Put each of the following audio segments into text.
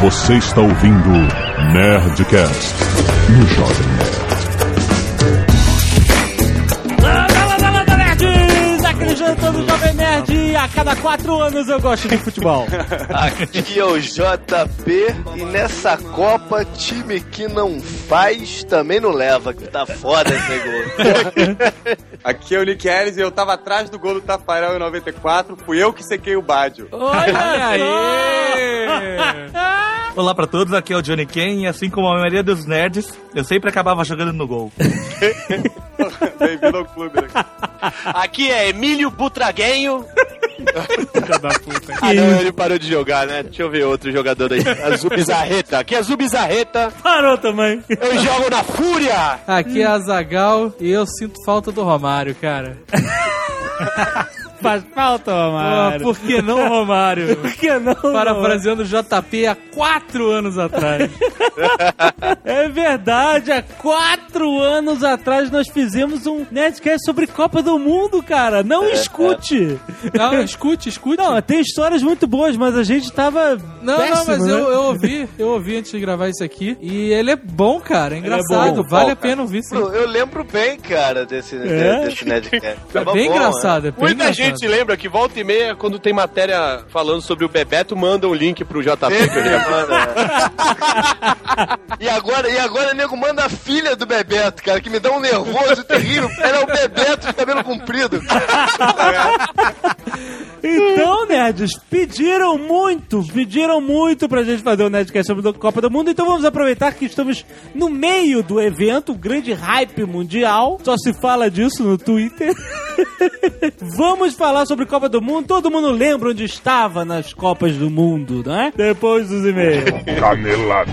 Você está ouvindo Nerdcast no Jovem Nerd. Landa, landa, nerds! Aquele jantar do Jovem Nerd. A cada quatro anos eu gosto de futebol. Aqui é o JP e nessa Copa, time que não faz também não leva, que tá foda esse negócio. Aqui é o Nick Harris e eu tava atrás do gol do Tafarel em 94. Fui eu que sequei o Bádio. Olha aí! Olá pra todos, aqui é o Johnny Ken e assim como a maioria dos nerds, eu sempre acabava jogando no gol. Bem-vindo ao clube. Né? Aqui é Emílio Butraguenho. Ah, não, ele parou de jogar, né? Deixa eu ver outro jogador aí. Azul Bizarreta. Aqui é Azul Bizarreta. Parou também. Eu jogo na Fúria. Aqui é a Zagal e eu sinto falta do Romário, cara. Faz falta, Ah, Romário. por que não, Romário? Por que não? Parafraseando o JP há quatro anos atrás. É verdade, há quatro anos atrás nós fizemos um Nerdcast sobre Copa do Mundo, cara. Não escute. Não, escute, escute. Não, tem histórias muito boas, mas a gente tava. Não, péssimo, não, mas né? eu, eu ouvi, eu ouvi antes de gravar isso aqui. E ele é bom, cara. É engraçado. bom. vale Bom, a pena ouvir sim. Eu, lembro bem, cara, desse, É? desse Nerdcast. É bem bom, engraçado, é bem Muita engraçado. gente lembra que volta e meia, quando tem matéria falando sobre o Bebeto, manda um link pro JP. que eu já- Manda. e agora, e agora, nego, manda a filha do Bebeto, cara, que me dá um nervoso terrível. Ela é o Bebeto de cabelo comprido. Então, nerds, pediram muito, pediram muito pra gente fazer o Nerdcast sobre a Copa do Mundo, então vamos aproveitar que estamos no meio do evento, o grande hype mundial, só se fala disso no Twitter. vamos falar sobre Copa do Mundo, todo mundo lembra onde estava nas Copas do Mundo, não é? Depois dos e-mails. Canelada.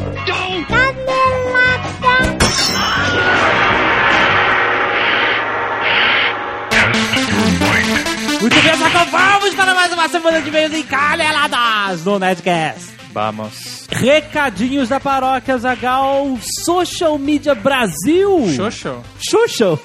Muito bem, Sacão, vamos para mais uma semana de e-mails em caneladas no Nerdcast. Vamos. Recadinhos da paróquia Zagal, Social Media Brasil. Xoxo. Social.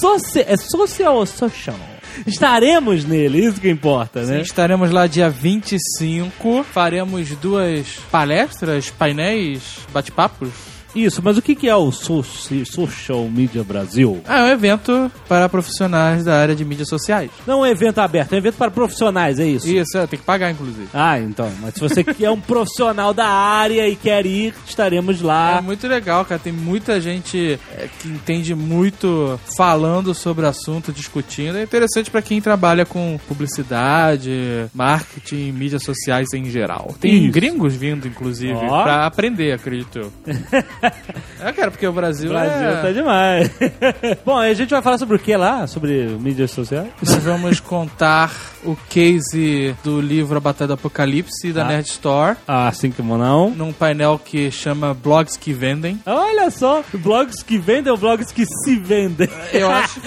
Soci... É social ou social? Estaremos nele, isso que importa, Sim, né? estaremos lá dia 25. Faremos duas palestras, painéis, bate-papos. Isso, mas o que é o soci- Social Media Brasil? Ah, é um evento para profissionais da área de mídias sociais. Não é um evento aberto, é um evento para profissionais, é isso? Isso, é, tem que pagar, inclusive. Ah, então. Mas se você é um profissional da área e quer ir, estaremos É lá. muito legal, cara. Tem muita gente é, que entende muito falando sobre o assunto, discutindo. É interessante pra quem trabalha com publicidade, marketing, mídias sociais em geral. Tem Isso. gringos vindo, inclusive, Ó. pra aprender, acredito eu. é, cara, porque o Brasil, O Brasil é... tá demais. Bom, a gente vai falar sobre o que lá? Sobre mídias sociais? Nós vamos contar o case do livro A Batalha do Apocalipse da Ah. Nerd Store. Ah, assim como não. Num painel que chama Blogs que Vendem. Olha só, blogs que vendem ou blogs que se vendem? Eu acho.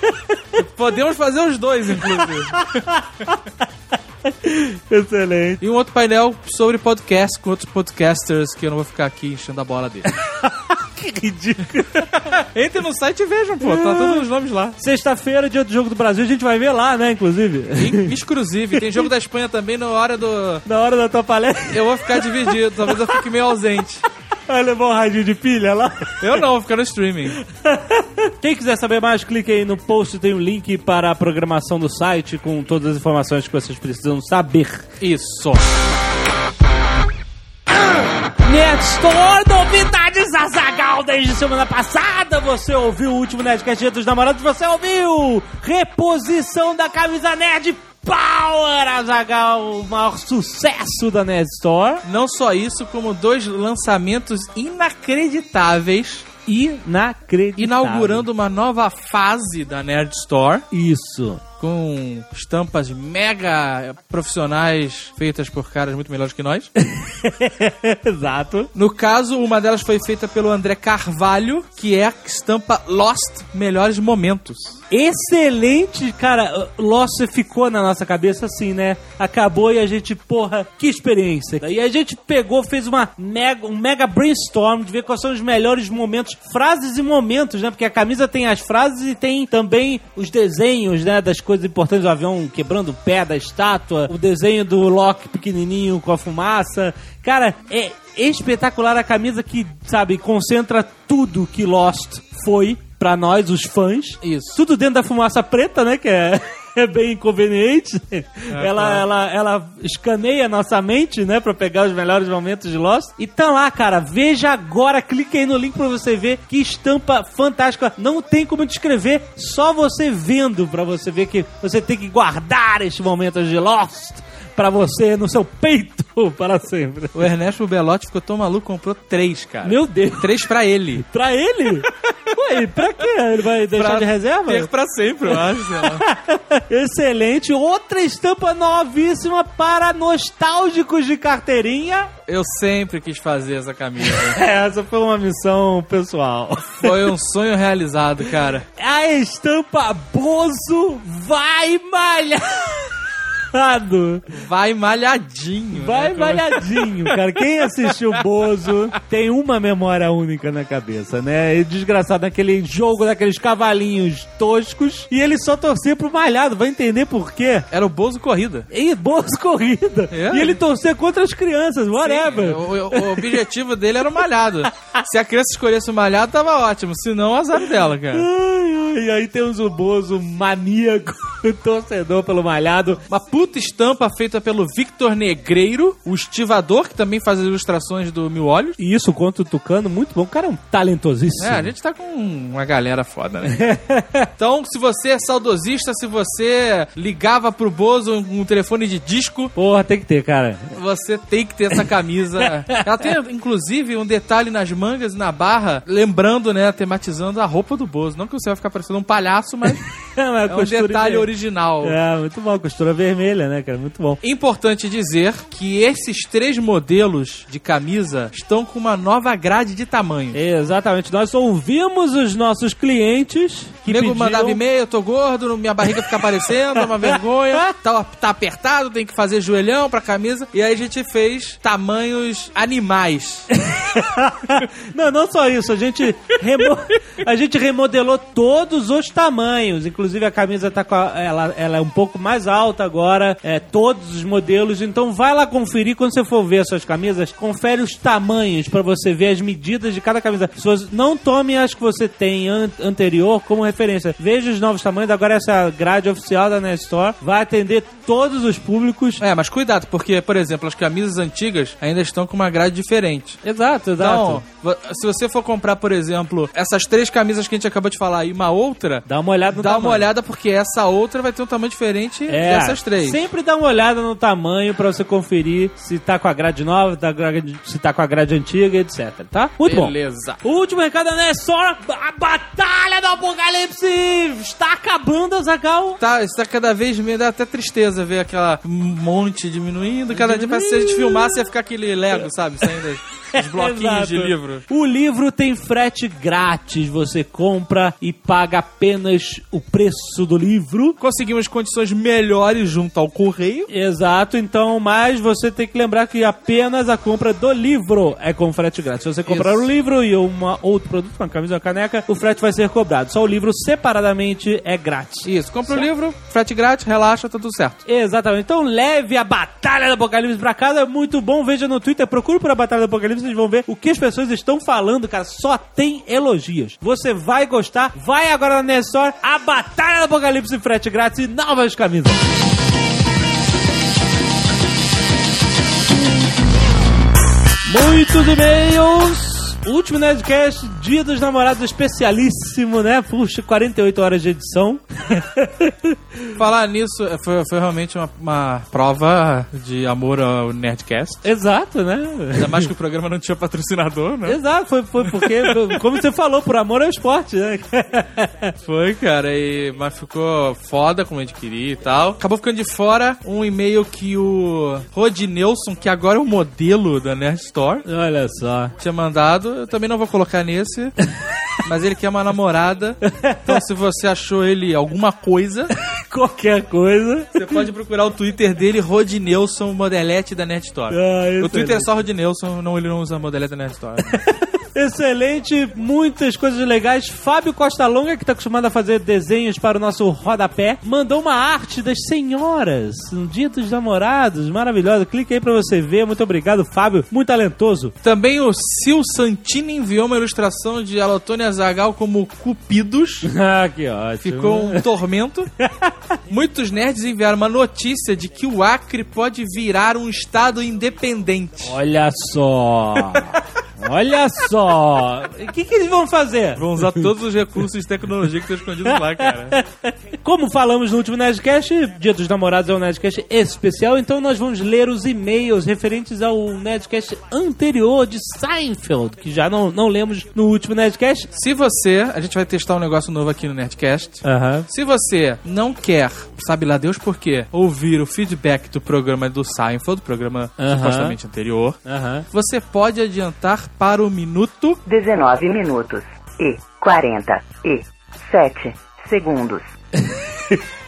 Podemos fazer os dois, inclusive. Excelente. E um outro painel sobre podcast com outros podcasters que eu não vou ficar aqui enchendo a bola dele. Que ridículo. Entre no site e vejam, pô. Tá todos os nomes lá. Sexta-feira, dia do Jogo do Brasil, a gente vai ver lá, né, inclusive. Exclusive. Tem jogo da Espanha também na hora do. Na hora da tua palestra, Eu vou ficar dividido, talvez eu fique meio ausente. Vai levar um radinho de pilha lá. Eu não, vou ficar no streaming. Quem quiser saber mais, clique aí no post, tem um link para a programação do site com todas as informações que vocês precisam saber. Isso. Nerd Store, novidades Azagal desde semana passada. Você ouviu o último Nerdcast Dia dos Namorados? Você ouviu reposição da camisa Nerd Power Azagal, o maior sucesso da Nerd Store. Não só isso, como dois lançamentos inacreditáveis, Inacreditável. inaugurando uma nova fase da Nerd Store. isso. Com estampas mega profissionais feitas por caras muito melhores que nós. Exato. No caso, uma delas foi feita pelo André Carvalho, que é a estampa Lost Melhores Momentos. Excelente, cara. Lost ficou na nossa cabeça assim, né? Acabou e a gente, porra, que experiência. E a gente pegou, fez uma mega, um mega brainstorm de ver quais são os melhores momentos, frases e momentos, né? Porque a camisa tem as frases e tem também os desenhos, né? Das coisas coisas importantes, o avião quebrando o pé da estátua, o desenho do Loki pequenininho com a fumaça. Cara, é espetacular a camisa que, sabe, concentra tudo que Lost foi pra nós, os fãs. Isso. Tudo dentro da fumaça preta, né? Que é, é bem inconveniente. ela, ela, ela escaneia nossa mente, né? Pra pegar os melhores momentos de Lost. E tá lá, cara. Veja agora. Clique aí no link pra você ver. Que estampa fantástica. Não tem como descrever. Só você vendo pra você ver que você tem que guardar estes momentos de Lost. Pra você no seu peito para sempre. O Ernesto Belotti ficou tão maluco, comprou três, cara. Meu Deus. Três pra ele. Pra ele? Ué, pra quê? Ele vai deixar Pra de reserva? Ter pra sempre, eu acho. Excelente. Outra estampa novíssima para nostálgicos de carteirinha. Eu sempre quis fazer essa camisa. Essa foi uma missão pessoal. Foi um sonho realizado, cara. A estampa Bozo vai malhado. Vai malhadinho. Vai né? malhadinho, cara. Quem assistiu Bozo tem uma memória única na cabeça, né? E desgraçado naquele jogo daqueles cavalinhos toscos e ele só torcia pro malhado. Vai entender por quê? Era o Bozo Corrida. E Bozo corrida. É? E ele torcer contra as crianças, whatever. Sim, o, o objetivo dele era o malhado. Se a criança escolhesse o malhado, tava ótimo. Se não, azar dela, cara. Ai, ai, e aí temos o Bozo maníaco, torcedor pelo malhado. Uma puta estampa feita pelo Victor Negreiro, o estivador, que também faz as ilustrações do Mil Olhos. E isso contra o Tucano, muito bom. O cara é um talentosíssimo. É, a gente tá com uma galera foda, né? então, se você é saudosista, se você ligava pro Bozo um, telefone de disco, Porra, tem que ter, cara. você tem que ter essa camisa. Ela tem, inclusive, um detalhe nas mangas e na barra, lembrando, né, tematizando a roupa do Bozo. Não que você vai ficar parecendo um palhaço, mas É, é um detalhe original. É, muito bom. Costura vermelha, né, cara? Muito bom. Importante dizer que esses três modelos de camisa estão com uma nova grade de tamanho. Exatamente. Nós ouvimos os nossos clientes que nego pediam... mandava e-mail, eu tô gordo, minha barriga fica aparecendo, é uma vergonha, tá, tá apertado, tem que fazer joelhão pra camisa. E aí a gente fez tamanhos animais. não, não só isso. A gente, remo... a gente remodelou todos os tamanhos. Inclusive a camisa tá a... ela, ela é um pouco mais alta agora. É, todos os modelos. Então vai lá conferir quando você for ver as suas camisas. Confere os tamanhos pra você ver as medidas de cada camisa. Não tome as que você tem an- anterior como referência. Veja os novos tamanhos. Agora essa grade oficial da Nest Store vai atender todos os públicos. É, mas cuidado, porque, por exemplo, as camisas antigas ainda estão com uma grade diferente. Exato, exato. Então, se você for comprar, por exemplo, essas três camisas que a gente acabou de falar e uma outra, Dá uma olhada no dá uma tamanho. olhada porque essa outra vai ter um tamanho diferente É, dessas três. Sempre dá uma olhada no tamanho pra você conferir se tá com a grade nova, tá se tá com a grade antiga, etc. Tá? Muito Beleza. bom. O último recado é só a Batalha do Apocalipse está acabando, Azagal. Tá, isso tá cada vez me dá até tristeza ver aquela monte diminuindo. Cada dia parece que se a gente filmasse ia ficar aquele Lego, sabe? Saindo os bloquinhos de livro. O livro tem frete grátis. Você compra e paga apenas o preço do livro. Conseguimos condições melhores junto ao correio. Exato, então, mas você tem que lembrar que apenas a compra do livro é com frete grátis. Se você comprar Isso. o livro e uma outro produto, uma camisa ou uma caneca, o frete vai ser cobrado. Só o livro separadamente é grátis. Isso, compra o livro, frete grátis, relaxa, tá tudo certo. Exatamente. Então leve a Batalha do Apocalipse pra casa. É muito bom. Veja no Twitter, procure por a Batalha do Apocalipse. Vocês vão ver o que as pessoas estão falando, cara. Só tem elogios. Você vai gostar. Vai agora na Nessor. A Batalha do Apocalipse frete grátis e novas camisas. Muitos e-mails. Último Nerdcast, Dia dos Namorados especialíssimo, né? Puxa, 48 horas de edição. Falar nisso, é, foi, foi realmente uma, uma prova de amor ao Nerdcast. Exato, né? Ainda mais que o programa não tinha patrocinador, né? Exato, foi, foi porque, como você falou, por amor ao esporte, né? Foi, cara, e, mas ficou foda como a gente queria e tal. Acabou ficando de fora um e-mail que o Rodnelson, que agora é o modelo da Nerd Store, Olha só. tinha mandado. Eu também não vou colocar nesse, mas ele quer uma namorada. Então, se você achou ele alguma coisa, Qualquer coisa. você pode procurar o Twitter dele, Rodnelson Modelete da Nerd Store. Ah, o Twitter é só Rodnelson, não, ele não usa Modelete da Nerd Store. Excelente, muitas coisas legais. Fábio Costa Longa, que tá acostumado a fazer desenhos para o nosso rodapé, mandou uma arte das senhoras, um dia dos namorados, maravilhosa. Clique aí pra você ver. Muito obrigado, Fábio, muito talentoso. Também o Sil Santini enviou uma ilustração de Alotônia Zagal como Cupidos. Ah, que ótimo. Ficou um tormento. Muitos nerds enviaram uma notícia de que o Acre pode virar um estado independente. Olha só. Olha só. O que, que eles vão fazer? Vão usar todos os recursos de tecnologia que estão escondidos lá, cara. Como falamos no último Nerdcast, Dia dos Namorados é um Nerdcast especial, então nós vamos ler os e-mails referentes ao Nerdcast anterior de Seinfeld, que já não, não lemos no último Nerdcast. Se você, a gente vai testar um negócio novo aqui no Nerdcast. Se você não quer, sabe lá Deus por quê, ouvir o feedback do programa do Seinfeld, programa supostamente anterior, você pode adiantar para o minuto 19 minutos e 47 segundos.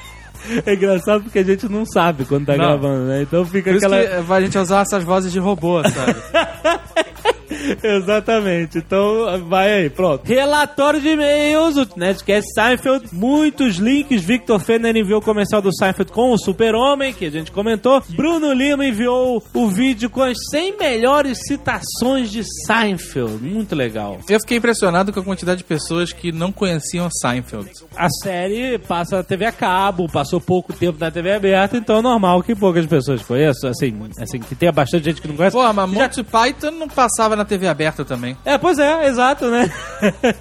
É engraçado porque a gente não sabe quando tá Não. gravando, né? Então fica Por isso aquela. que a gente vai usar essas vozes de robô, sabe? Exatamente. Então vai aí, pronto. Relatório de e-mails, o Nerdcast Seinfeld, muitos links. Victor Fenner enviou o comercial do Seinfeld com o Super-Homem, que a gente comentou. Bruno Lima enviou o vídeo com as 100 melhores citações de Seinfeld. Muito legal. Eu fiquei impressionado com a quantidade de pessoas que não conheciam Seinfeld. A série passa na TV a cabo, passou pouco tempo na TV aberta, então é normal que poucas pessoas conheçam. Assim, assim que tenha bastante gente que não conhece. Pô, mas Monty Python não passava na TV aberta também. É, pois é, exato, né?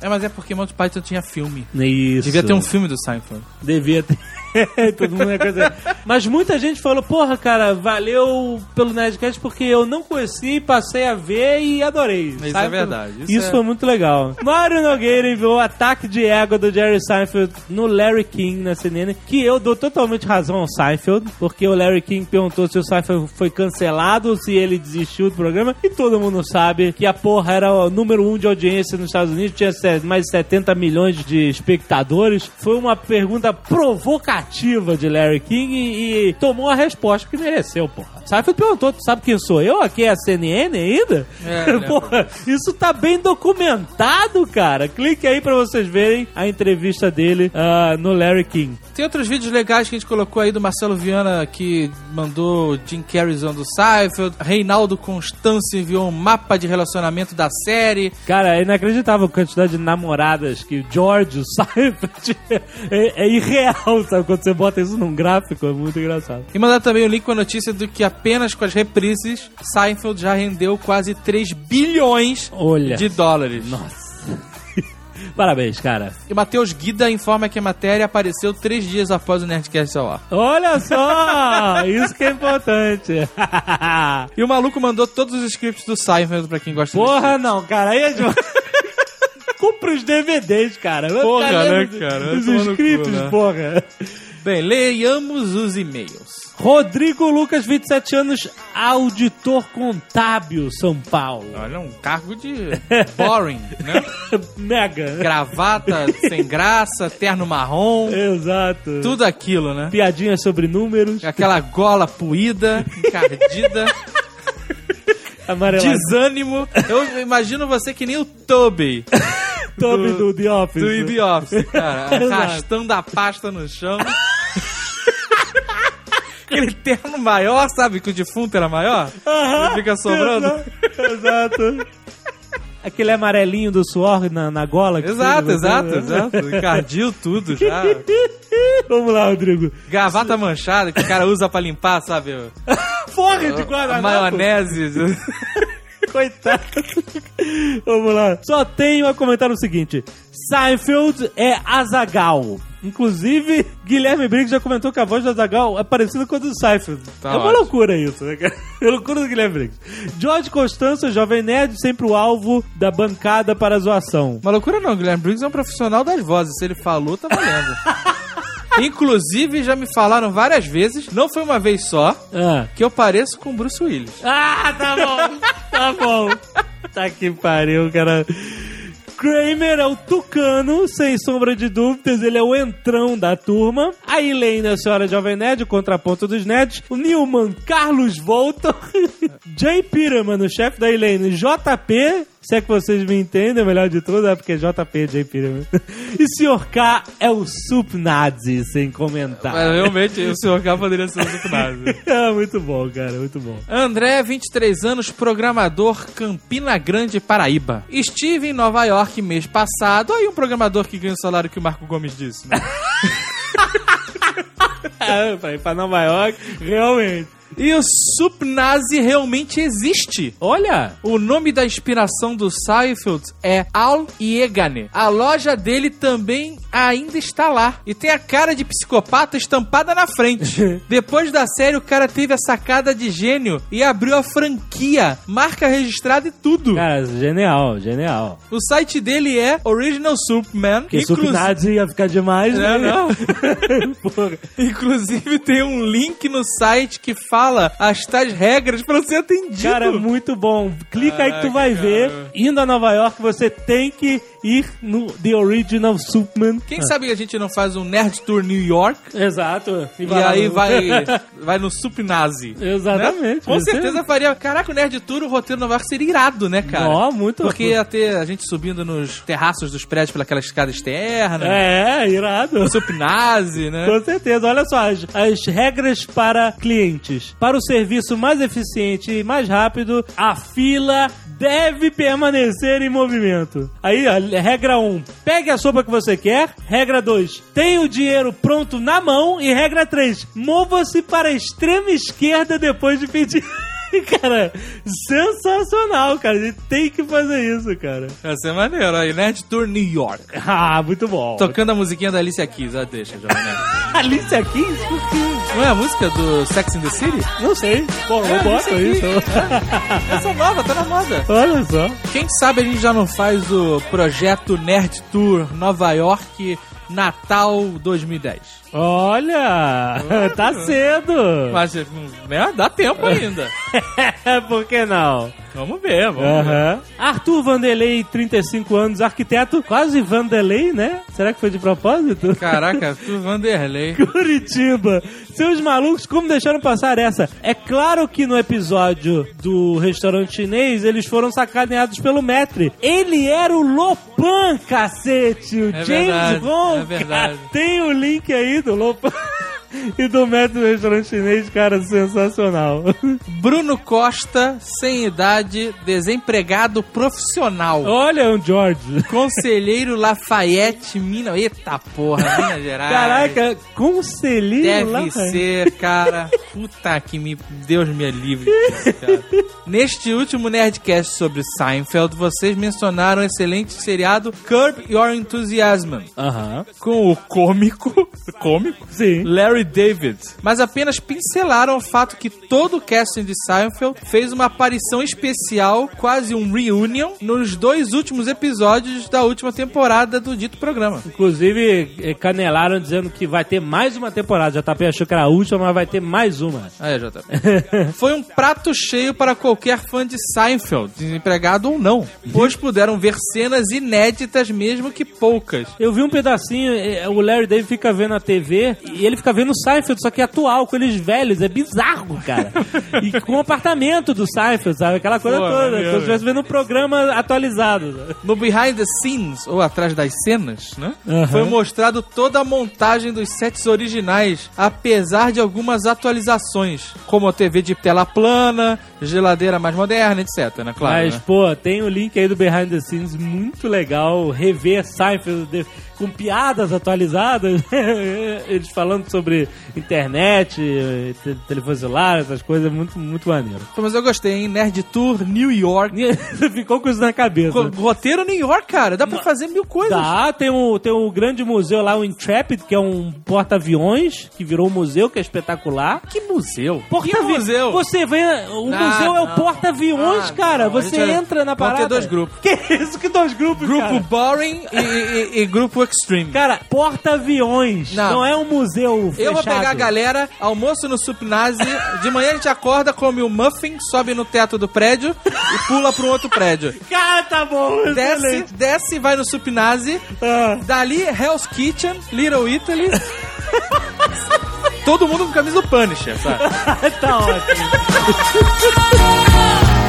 É, mas é porque Monty Python tinha filme. Isso. Devia ter um filme do Seinfeld. Devia ter. Todo mundo coisa. Mas muita gente falou, porra, cara, valeu pelo Nerdcast porque eu não conheci, passei a ver e adorei. Isso Sabe? é verdade, Isso, isso é- foi muito legal. Mário Nogueira enviou o ataque de ego do Jerry Seinfeld no Larry King na CNN, que eu dou totalmente razão ao Seinfeld, porque o Larry King perguntou se o Seinfeld foi cancelado, se ele desistiu do programa, e todo mundo sabe que a porra era o número um de audiência nos Estados Unidos, tinha mais de 70 milhões de espectadores. Foi uma pergunta provocativa de Larry King e, e tomou a resposta que mereceu, porra. Seinfeld perguntou, tu sabe quem sou eu? Aqui é a CNN ainda? É, né, porra, isso tá bem documentado, cara. Clique aí pra vocês verem a entrevista dele ah, no Larry King. Tem outros vídeos legais que a gente colocou aí do Marcelo Viana que mandou Jim Carrey usando o Seinfeld. Reinaldo Constâncio enviou um mapa de relacionamento da série. Cara, é inacreditável a quantidade de namoradas que o George, o Seinfeld, é, é irreal, sabe? Quando você bota isso num gráfico, é muito engraçado. E mandar também o link com a notícia do que apenas com as reprises, Seinfeld já rendeu quase 3 bilhões Olha. de dólares. Nossa. Parabéns, cara. E Matheus Guida informa que a matéria apareceu três dias após o Nerdcast ao ar. Olha só! Isso que é importante. E o maluco mandou todos os scripts do Seinfeld pra quem gosta Porra, não, cara. Aí é de... Compra os DVDs, cara. Vai Porra, né, cara? Os no cu, né? porra. Bem, leiamos os e-mails. Rodrigo Lucas, 27 anos, auditor contábil, São Paulo. Olha, um cargo de boring, né? Mega. Gravata sem graça, terno marrom, Exato. tudo aquilo, né? Piadinhas sobre números. Aquela gola puída, encardida, Amarelado. desânimo. Eu imagino você que nem o Toby Toby do The Office. do The Office, cara, arrastando a pasta no chão. Aquele terno maior, sabe? Que o defunto era maior? Aham. Ele fica sobrando. Exato. Exato. Aquele amarelinho do suor na, na gola. que Exato, fica- exato, exato. Encardiu tudo já. Vamos lá, Rodrigo. Gravata manchada que o cara usa pra limpar, sabe? Porra de guardanapo. maionese. Coitado. Vamos lá. Só tenho a comentar o seguinte: Seinfeld é Azagal. Inclusive, Guilherme Briggs já comentou que a voz do Azagal é parecida com a do Seinfeld. Tá é uma ótimo. loucura isso, né, cara? É loucura do Guilherme Briggs. George Constança, jovem nerd, sempre o alvo da bancada para a zoação. Uma loucura não, Guilherme Briggs é um profissional das vozes. Se ele falou, tá valendo. Inclusive, já me falaram várias vezes, não foi uma vez só, Ah. que eu pareço com o Bruce Willis. Ah, tá bom. tá bom. Tá que pariu, cara. Kramer é o tucano, sem sombra de dúvidas, ele é o entrão da turma. A Elaine é a senhora Jovem Nerd, o contraponto dos nerds. O Newman, Carlos Volta. Jay Peterman, o chefe da Elaine, JP, se é que vocês me entendem, o melhor de tudo é porque é JP, Jay Peterman. E Sr. K é o Sup Nazi, sem comentar. Mas realmente o senhor K poderia ser o Supnazi. É muito bom, cara, muito bom. André, 23 anos, programador, Campina Grande, Paraíba. Estive em Nova York mês passado. Aí um programador que ganha o salário que o Marco Gomes disse, né? É, pra ir pra Nova York, realmente. E o Supnazi realmente existe. Olha! O nome da inspiração do Seinfeld é Al Iegane. A loja dele também ainda está lá. E tem a cara de psicopata estampada na frente. Depois da série, o cara teve a sacada de gênio e abriu a franquia, marca registrada e tudo. Cara, genial, genial. O site dele é Original Superman. Porque Sup Nazi ia ficar demais, É, né? não. Porra. Inclusive tem um link no site que fala as tais regras pra ser atendido. Cara, é muito bom. Clica aí que tu vai Caraca, ver. cara. Indo a Nova York, você tem que ir no The Original Superman. Quem sabe a gente não faz um Nerd Tour New York Exato. e, lá aí no- vai, vai no Supnazi. Exatamente. Né? Com certeza faria. Caraca, o Nerd Tour, o roteiro Nova York seria irado, né, cara? Ó, muito Porque ia ter a gente subindo nos terraços dos prédios pelaquela escada externa. É, irado. O Supnazi, né? Com certeza. Olha só, as, as regras para clientes. Para o serviço mais eficiente e mais rápido, a fila deve permanecer em movimento. Aí, regra 1, pegue a sopa que você quer. Regra 2, tenha o dinheiro pronto na mão. E regra 3, mova-se para a extrema esquerda depois de pedir. Cara, sensacional, cara. A gente tem que fazer isso, cara. Vai ser maneiro. Aí, Nerd Tour New York. Ah, muito bom. Tocando a musiquinha da Alicia Keys. Ah, deixa, Jovem Nerd. Alicia Keys? Não é a música do Sex in the City? Não sei. Bom, eu É, boto Alicia isso. Essa é nova, tá na moda. Olha só. Quem sabe a gente já não faz o projeto Nerd Tour Nova York Natal 2010. Olha, tá cedo. Mas né, dá tempo ainda. Por que não? Vamos ver, vamos ver. Arthur Vanderlei, 35 anos, arquiteto, quase Vanderlei, né? Será que foi de propósito? Caraca, tu Vanderlei. Curitiba. Seus malucos, como deixaram passar essa? É claro que no episódio do restaurante chinês, eles foram sacaneados pelo Metre. Ele era o Lopan, cacete. O É James verdade, Ron. é verdade. Tem o link aí do Lopan. E do Metre do restaurante chinês, cara, sensacional. Bruno Costa, sem idade, desempregado profissional. Olha um George. Conselheiro Lafayette, Minas. Eita porra, Minas Gerais. Caraca, conselheiro. Deve ser, cara. Puta que me. Deus me livre disso, cara. Neste último Nerdcast sobre Seinfeld, vocês mencionaram o excelente seriado Curb Your Enthusiasm. Aham. Com o cômico. Cômico? Sim. Larry David. Mas apenas pincelaram o fato que todo o casting de Seinfeld fez uma aparição especial, quase um reunion, nos dois últimos episódios da última temporada do dito programa. Inclusive, eh, canelaram dizendo que vai ter mais uma temporada. JP achou que era a última, mas vai ter mais uma. Aí, JP. Foi um prato cheio para qualquer fã de Seinfeld, desempregado ou não, pois puderam ver cenas inéditas, mesmo que poucas. Eu vi um pedacinho, eh, o Larry David fica vendo a TV e ele fica vendo o Seinfeld, só que atual, com eles velhos. É bizarro, cara. e com o apartamento do Seinfeld, sabe? Aquela coisa Pô, toda. Como se estivesse vendo um programa atualizado. No behind the scenes, ou atrás das cenas, né? Aham. Foi mostrado toda a montagem dos sets originais, apesar de algumas atualizações, como a TV de tela plana, geladeira mais moderna, etc, né? Claro. Mas, né? pô, tem o link aí do Behind the Scenes, muito legal. Rever Seinfeld com piadas atualizadas. Eles falando sobre internet, te- telefone celular, essas coisas, muito, muito maneiro. Mas eu gostei, hein? Nerd Tour New York. Ficou com isso na cabeça. Roteiro New York, cara. Dá pra fazer mil coisas. Tá, tem um, tem um grande museu lá, o Intrepid, que é um porta-aviões, que virou um museu, que é espetacular. Que museu? Porta que museu? Você vem. O Não, museu é o não. porta-aviões, Ah, cara. não, Você vai- entra na vão ter parada. dois grupos. Que isso? Que dois grupos, Grupo cara? Boring e, e- e grupo Extreme. Cara, porta-aviões. Não. Não. é um museu Eu vou fechado. pegar a galera, almoço no Supnazi, de manhã a gente acorda, come o muffin, sobe no teto do prédio e pula um outro prédio. Cara, tá bom. Desce, excelente. desce, vai no Supnazi, Ah. dali Hell's Kitchen, Little Italy. Todo mundo com camisa do Punisher, sabe? tá ótimo.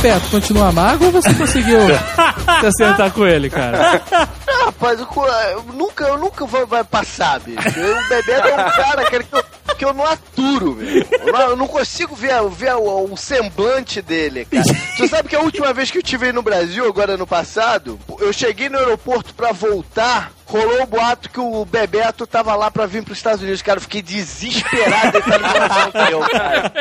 Bebeto continua amargo ou você conseguiu se assentar com ele, cara? Rapaz, eu, eu nunca, eu nunca vou vai passar, bicho. O Bebeto é um cara que, eu, que eu não aturo. Eu não, consigo ver, ver o, o semblante dele, cara. Você sabe que a última vez que eu estive no Brasil, agora no passado, eu cheguei no aeroporto pra voltar. Rolou o boato que o Bebeto tava lá pra vir pros Estados Unidos. Cara, eu fiquei desesperado ele tá no mesmo avião que eu, cara.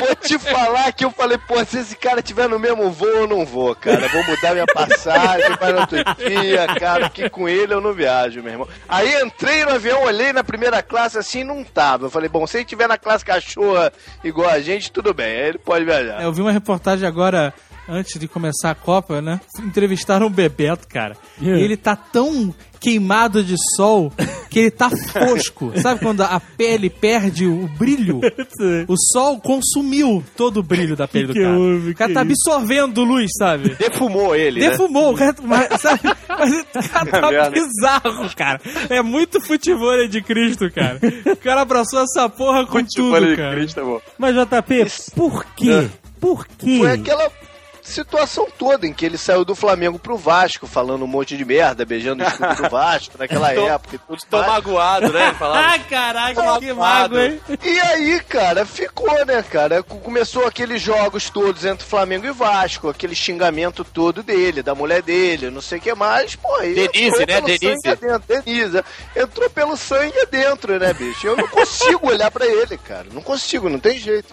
Vou te falar que eu falei, pô, se esse cara tiver no mesmo voo, eu não vou, cara. Vou mudar minha passagem para outro dia, cara, que com ele eu não viajo, meu irmão. Aí entrei no avião, olhei na primeira classe assim, não tava. Eu falei, bom, se ele tiver na classe cachorra igual a gente, tudo bem, aí ele pode viajar. Eu vi uma reportagem agora, antes de começar a Copa, né? Entrevistaram o Bebeto, cara. E ele tá tão queimado de sol que ele tá fosco. Sabe quando a pele perde o brilho? O sol consumiu todo o brilho da pele Que do cara. houve? o cara Que tá isso? absorvendo luz, sabe? Defumou ele, né? Defumou, o cara, mas, sabe? Mas o cara tá merda. bizarro, cara. É muito futebol de Cristo, cara. O cara abraçou essa porra com Futebol tudo, de cara. Cristo, amor. Mas, JP, por quê? Por quê? Foi aquela situação toda em que ele saiu do Flamengo pro Vasco, falando um monte de merda, beijando o escudo do Vasco naquela Tô- época. e tudo Tô mais. magoado, né? Ah, caraca, que mago, hein? E aí, cara, ficou, né, cara? Co- Começou aqueles jogos todos entre Flamengo e Vasco, aquele xingamento todo dele, da mulher dele, não sei o que mais. Pô, Denise, né? Denise. Denise. Entrou pelo sangue adentro, né, bicho? Eu não consigo olhar pra ele, cara. Não consigo, não tem jeito.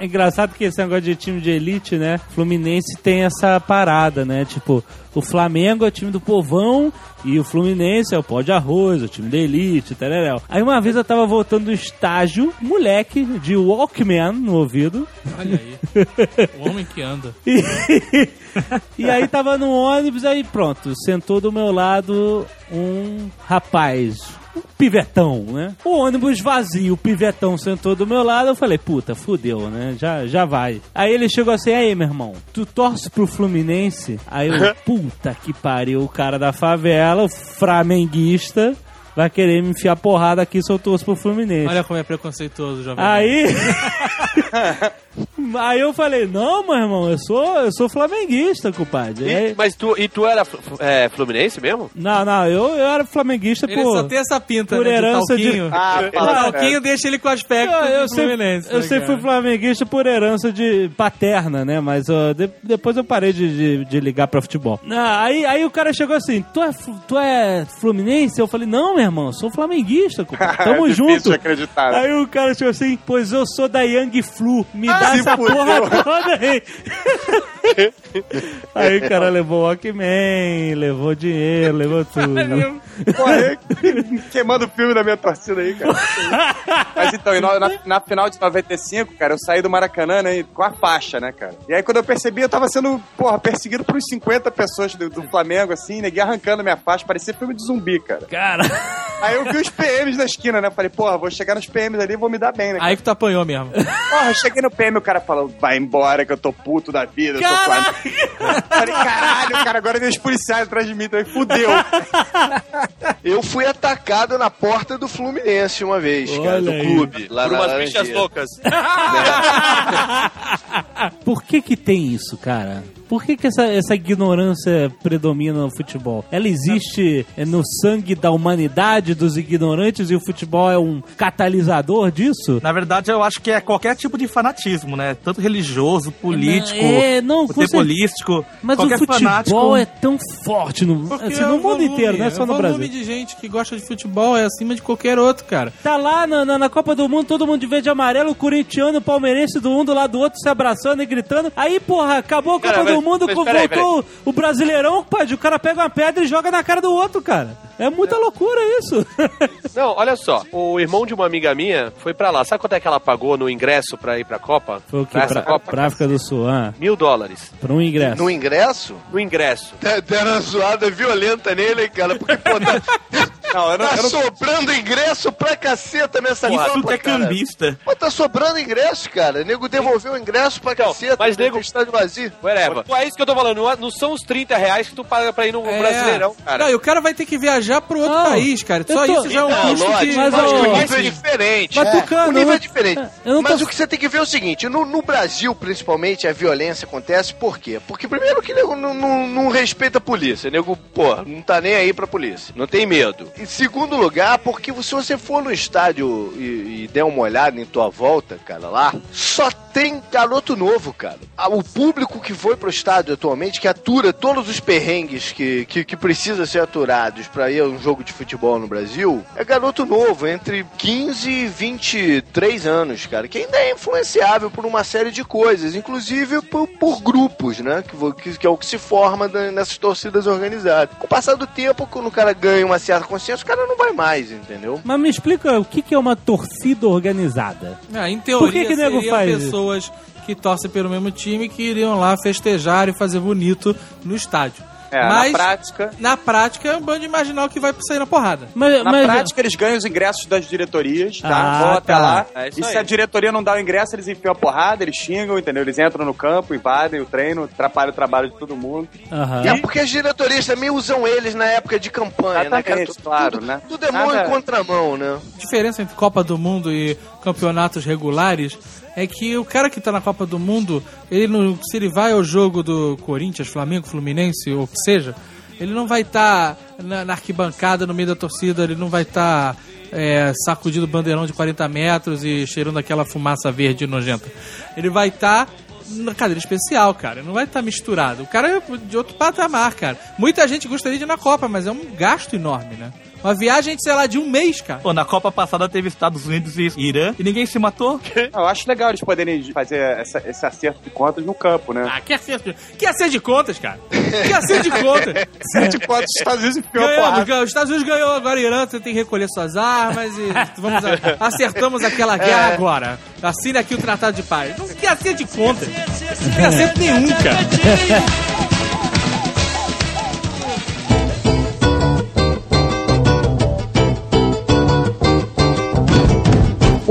É engraçado que esse negócio de time de elite, né? Fluminense tem essa parada, né? Tipo, o Flamengo é o time do povão e o Fluminense é o pó de arroz, o time da elite, tereréu. Aí uma vez eu tava voltando do estágio, moleque, de Walkman no ouvido. Olha aí. O homem que anda. E, e aí tava no ônibus, aí pronto, sentou do meu lado um rapaz, um pivetão, né? O ônibus vazio, o pivetão sentou do meu lado, eu falei, puta, fudeu, né? Já, já vai. Aí ele chegou assim, aí, meu irmão, tu torce pro Fluminense? Aí eu, puta que pariu, o cara da favela, o flamenguista, vai querer me enfiar porrada aqui se eu torço pro Fluminense. Olha como é preconceituoso, jovem. Aí. Aí eu falei, não, meu irmão, eu sou, eu sou flamenguista, compadre. E- Aí- mas tu, e tu era é, Fluminense mesmo? não, não, eu, eu era flamenguista Ele por. só tem essa pinta, por né, herança de- talquinho. Ah, o talquinho deixa ele com aspecto Eu, eu de sempre, Fluminense. eu né, sempre cara? fui flamenguista por herança de paterna, né? Mas ó, de- depois eu parei de, de, de ligar pra futebol. Ah, aí, aí o cara chegou assim: tu é, tu é fluminense? Eu falei: não, meu irmão, eu sou flamenguista, compadre. Tamo Difícil junto. de acreditar. né? Aí o cara chegou assim, pois eu sou da Young Flu, me dá se essa fudeu. porra toda aí. aí o cara levou o Walkman, levou dinheiro, levou tudo. Porra, queimando o filme da minha torcida aí, cara. Mas então, e na, na- na final de 95, cara, eu saí do Maracanã, né, com a faixa, né, cara. E aí quando eu percebi, eu tava sendo, porra, perseguido por uns 50 pessoas do, do Flamengo, assim, neguei arrancando minha faixa, parecia filme de zumbi, cara. Cara, Aí eu vi os PMs na esquina, né, falei, porra, vou chegar nos PMs ali e vou me dar bem, né. Aí que tu apanhou mesmo. Porra, eu cheguei no PM, o cara falou, vai embora que eu tô puto da vida, eu tô quase... Falei, caralho, cara, agora tem os policiais atrás de mim, também fudeu. Eu fui atacado na porta do Fluminense uma vez, cara, Olha do aí. clube. Lá Por umas bichas loucas. por que que tem isso, cara? Por que que essa, essa ignorância predomina no futebol? Ela existe é, no sangue da humanidade dos ignorantes e o futebol é um catalisador disso? Na verdade, eu acho que é qualquer tipo de fanatismo, né? Tanto religioso, político, É, não, futebolístico. Mas qualquer o futebol fanático... é tão forte no, assim, é no mundo volume, inteiro, não é só no O volume Brasil. de gente que gosta de futebol é acima de qualquer outro, cara. Tá lá na, na, na Copa do Mundo, todo mundo de verde e amarelo, o corintiano, o palmeirense do um do lado do outro se abraçando e gritando. Aí, porra, acabou a Copa Cara, do mas- Mundo, mas peraí, voltou o Brasileirão, pai, o cara pega uma pedra e joga na cara do outro, cara. É muita loucura isso. Não, olha só. O irmão de uma amiga minha foi pra lá. Sabe quanto é que ela pagou no ingresso pra ir pra Copa? Foi o que? Pra essa Pra, Copa? pra África do Sul, ah, Mil dólares. pra um ingresso. No ingresso? No ingresso. Deram uma zoada violenta nele, hein, cara, porque, pô, tá- Não, eu não, Tá eu não sobrando ingresso pra caceta nessa Isso Copa, tudo é cara. cambista. Pô, tá sobrando ingresso, cara. O nego devolveu o ingresso pra Então, caceta. mas nego- estádio vazio. Whatever. É isso que eu tô falando. Não, não são os 30 reais que tu paga pra ir no É. Brasileirão, cara. Não, e o cara vai ter que viajar pro outro Não, país, cara. Só tô- isso já é um custo que... mas, mas o nível é diferente. Mas, É, Tucano, o nível eu- é diferente. não Mas tô- o que você tem que ver é o seguinte: no, no Brasil, principalmente, a violência acontece por quê? Porque, primeiro, que nego não, não, não respeita a polícia. Nego, pô, não tá nem aí pra polícia. Não tem medo. Em segundo lugar, porque se você for no estádio e, e der uma olhada em tua volta, cara, lá, só tem garoto novo, cara. Ah, O público que foi pro estádio atualmente, que atura todos os perrengues que, que, que precisa ser aturados pra ir a um jogo de futebol no Brasil, é garoto novo, entre 15 e 23 anos, cara, que ainda é influenciável por uma série de coisas, inclusive por, por grupos, né? Que, que, é o que se forma nessas torcidas organizadas. Com o passar do tempo, quando o cara ganha uma certa consciência, o cara não vai mais, entendeu? Mas me explica o que, que é uma torcida organizada. Ah, em teoria, Por que que nego faz isso? pessoas que torcem pelo mesmo time que iriam lá festejar e fazer bonito no estádio. É, Mas, na prática. na prática, é um bando marginal que vai sair na porrada. Mas, Na mas- prática, eles ganham os ingressos das diretorias, tá? Ah, Vão até tá. lá. É e aí. se a diretoria não dá o ingresso, eles enfiam a porrada, eles xingam, entendeu? Eles entram no campo, invadem o treino, atrapalham o trabalho de todo mundo. Aham. É porque as diretorias também usam eles na época de campanha, né, cara? Exatamente, Tudo- claro, tudo, né? Tudo é mão Nada- em contramão, né? A diferença entre Copa do Mundo e campeonatos regulares é que o cara que tá na Copa do Mundo, ele não, se ele vai ao jogo do Corinthians, Flamengo, Fluminense, ou o que seja, ele não vai estar na, na arquibancada, no meio da torcida, ele não vai estar sacudindo o bandeirão de 40 metros e cheirando aquela fumaça verde nojenta. Ele vai estar na cadeira especial, cara. Não vai estar misturado. O cara é de outro patamar, cara. Muita gente gostaria de ir na Copa, mas é um gasto enorme, né? Uma viagem, sei lá, de um mês, cara. Pô, na Copa passada teve Estados Unidos e Irã e ninguém se matou. Eu acho legal eles poderem fazer essa- esse acerto de contas no campo, né? Ah, que acerto, que acerto de contas, cara. Que acerto de contas. Acerto de contas, os Estados Unidos enfiou a Ganhamos, ganhamos. Os Estados Unidos ganhou agora Irã, você tem que recolher suas armas e vamos a- acertamos aquela guerra agora. Assine aqui o Tratado de Paz. Não quer acerto de contas. Não tem acerto nenhum, cara.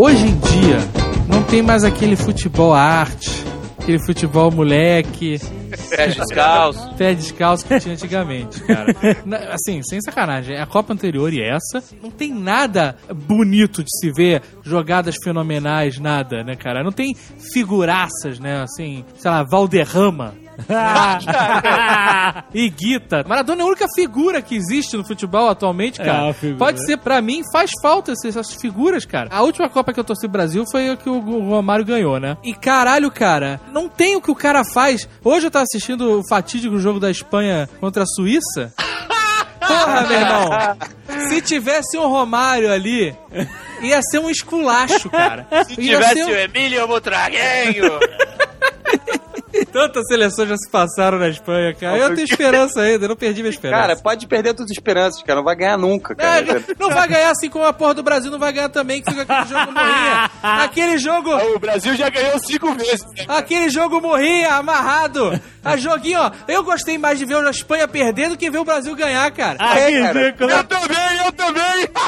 Hoje em dia, não tem mais aquele futebol arte, aquele futebol moleque, Pé descalço. pé descalço que tinha antigamente, cara. Assim, sem sacanagem, a Copa anterior e essa não tem nada bonito de se ver, jogadas fenomenais, nada, né, cara? Não tem figuraças, né, assim, sei lá, Valderrama. e Guita. Maradona é a única figura que existe no futebol atualmente, É, cara. figura. Pode ser, pra mim, faz falta essas, figuras, cara. A última Copa que eu torci Brasil foi a que o Romário ganhou, né? E caralho, cara, não tem o que o cara faz. Hoje eu tava assistindo o fatídico jogo da Espanha contra a Suíça. Porra, meu irmão. Se tivesse um Romário ali, ia ser um esculacho, cara. Se Ia tivesse um- o Emílio Butraguenho. Tantas seleções já se passaram na Espanha, cara. Eu tenho esperança ainda, eu não perdi minha esperança. Cara, pode perder todas as esperanças, cara. Não vai ganhar nunca, cara. É, não vai ganhar assim como a porra do Brasil não vai ganhar também, que fica aquele jogo morrinha. Aquele jogo. o Brasil já ganhou cinco vezes. né? Aquele jogo morrinha, amarrado. A joguinho, ó. Eu gostei mais de ver a Espanha perder do que ver o Brasil ganhar, cara. Ah, que cara. Eu também, eu também.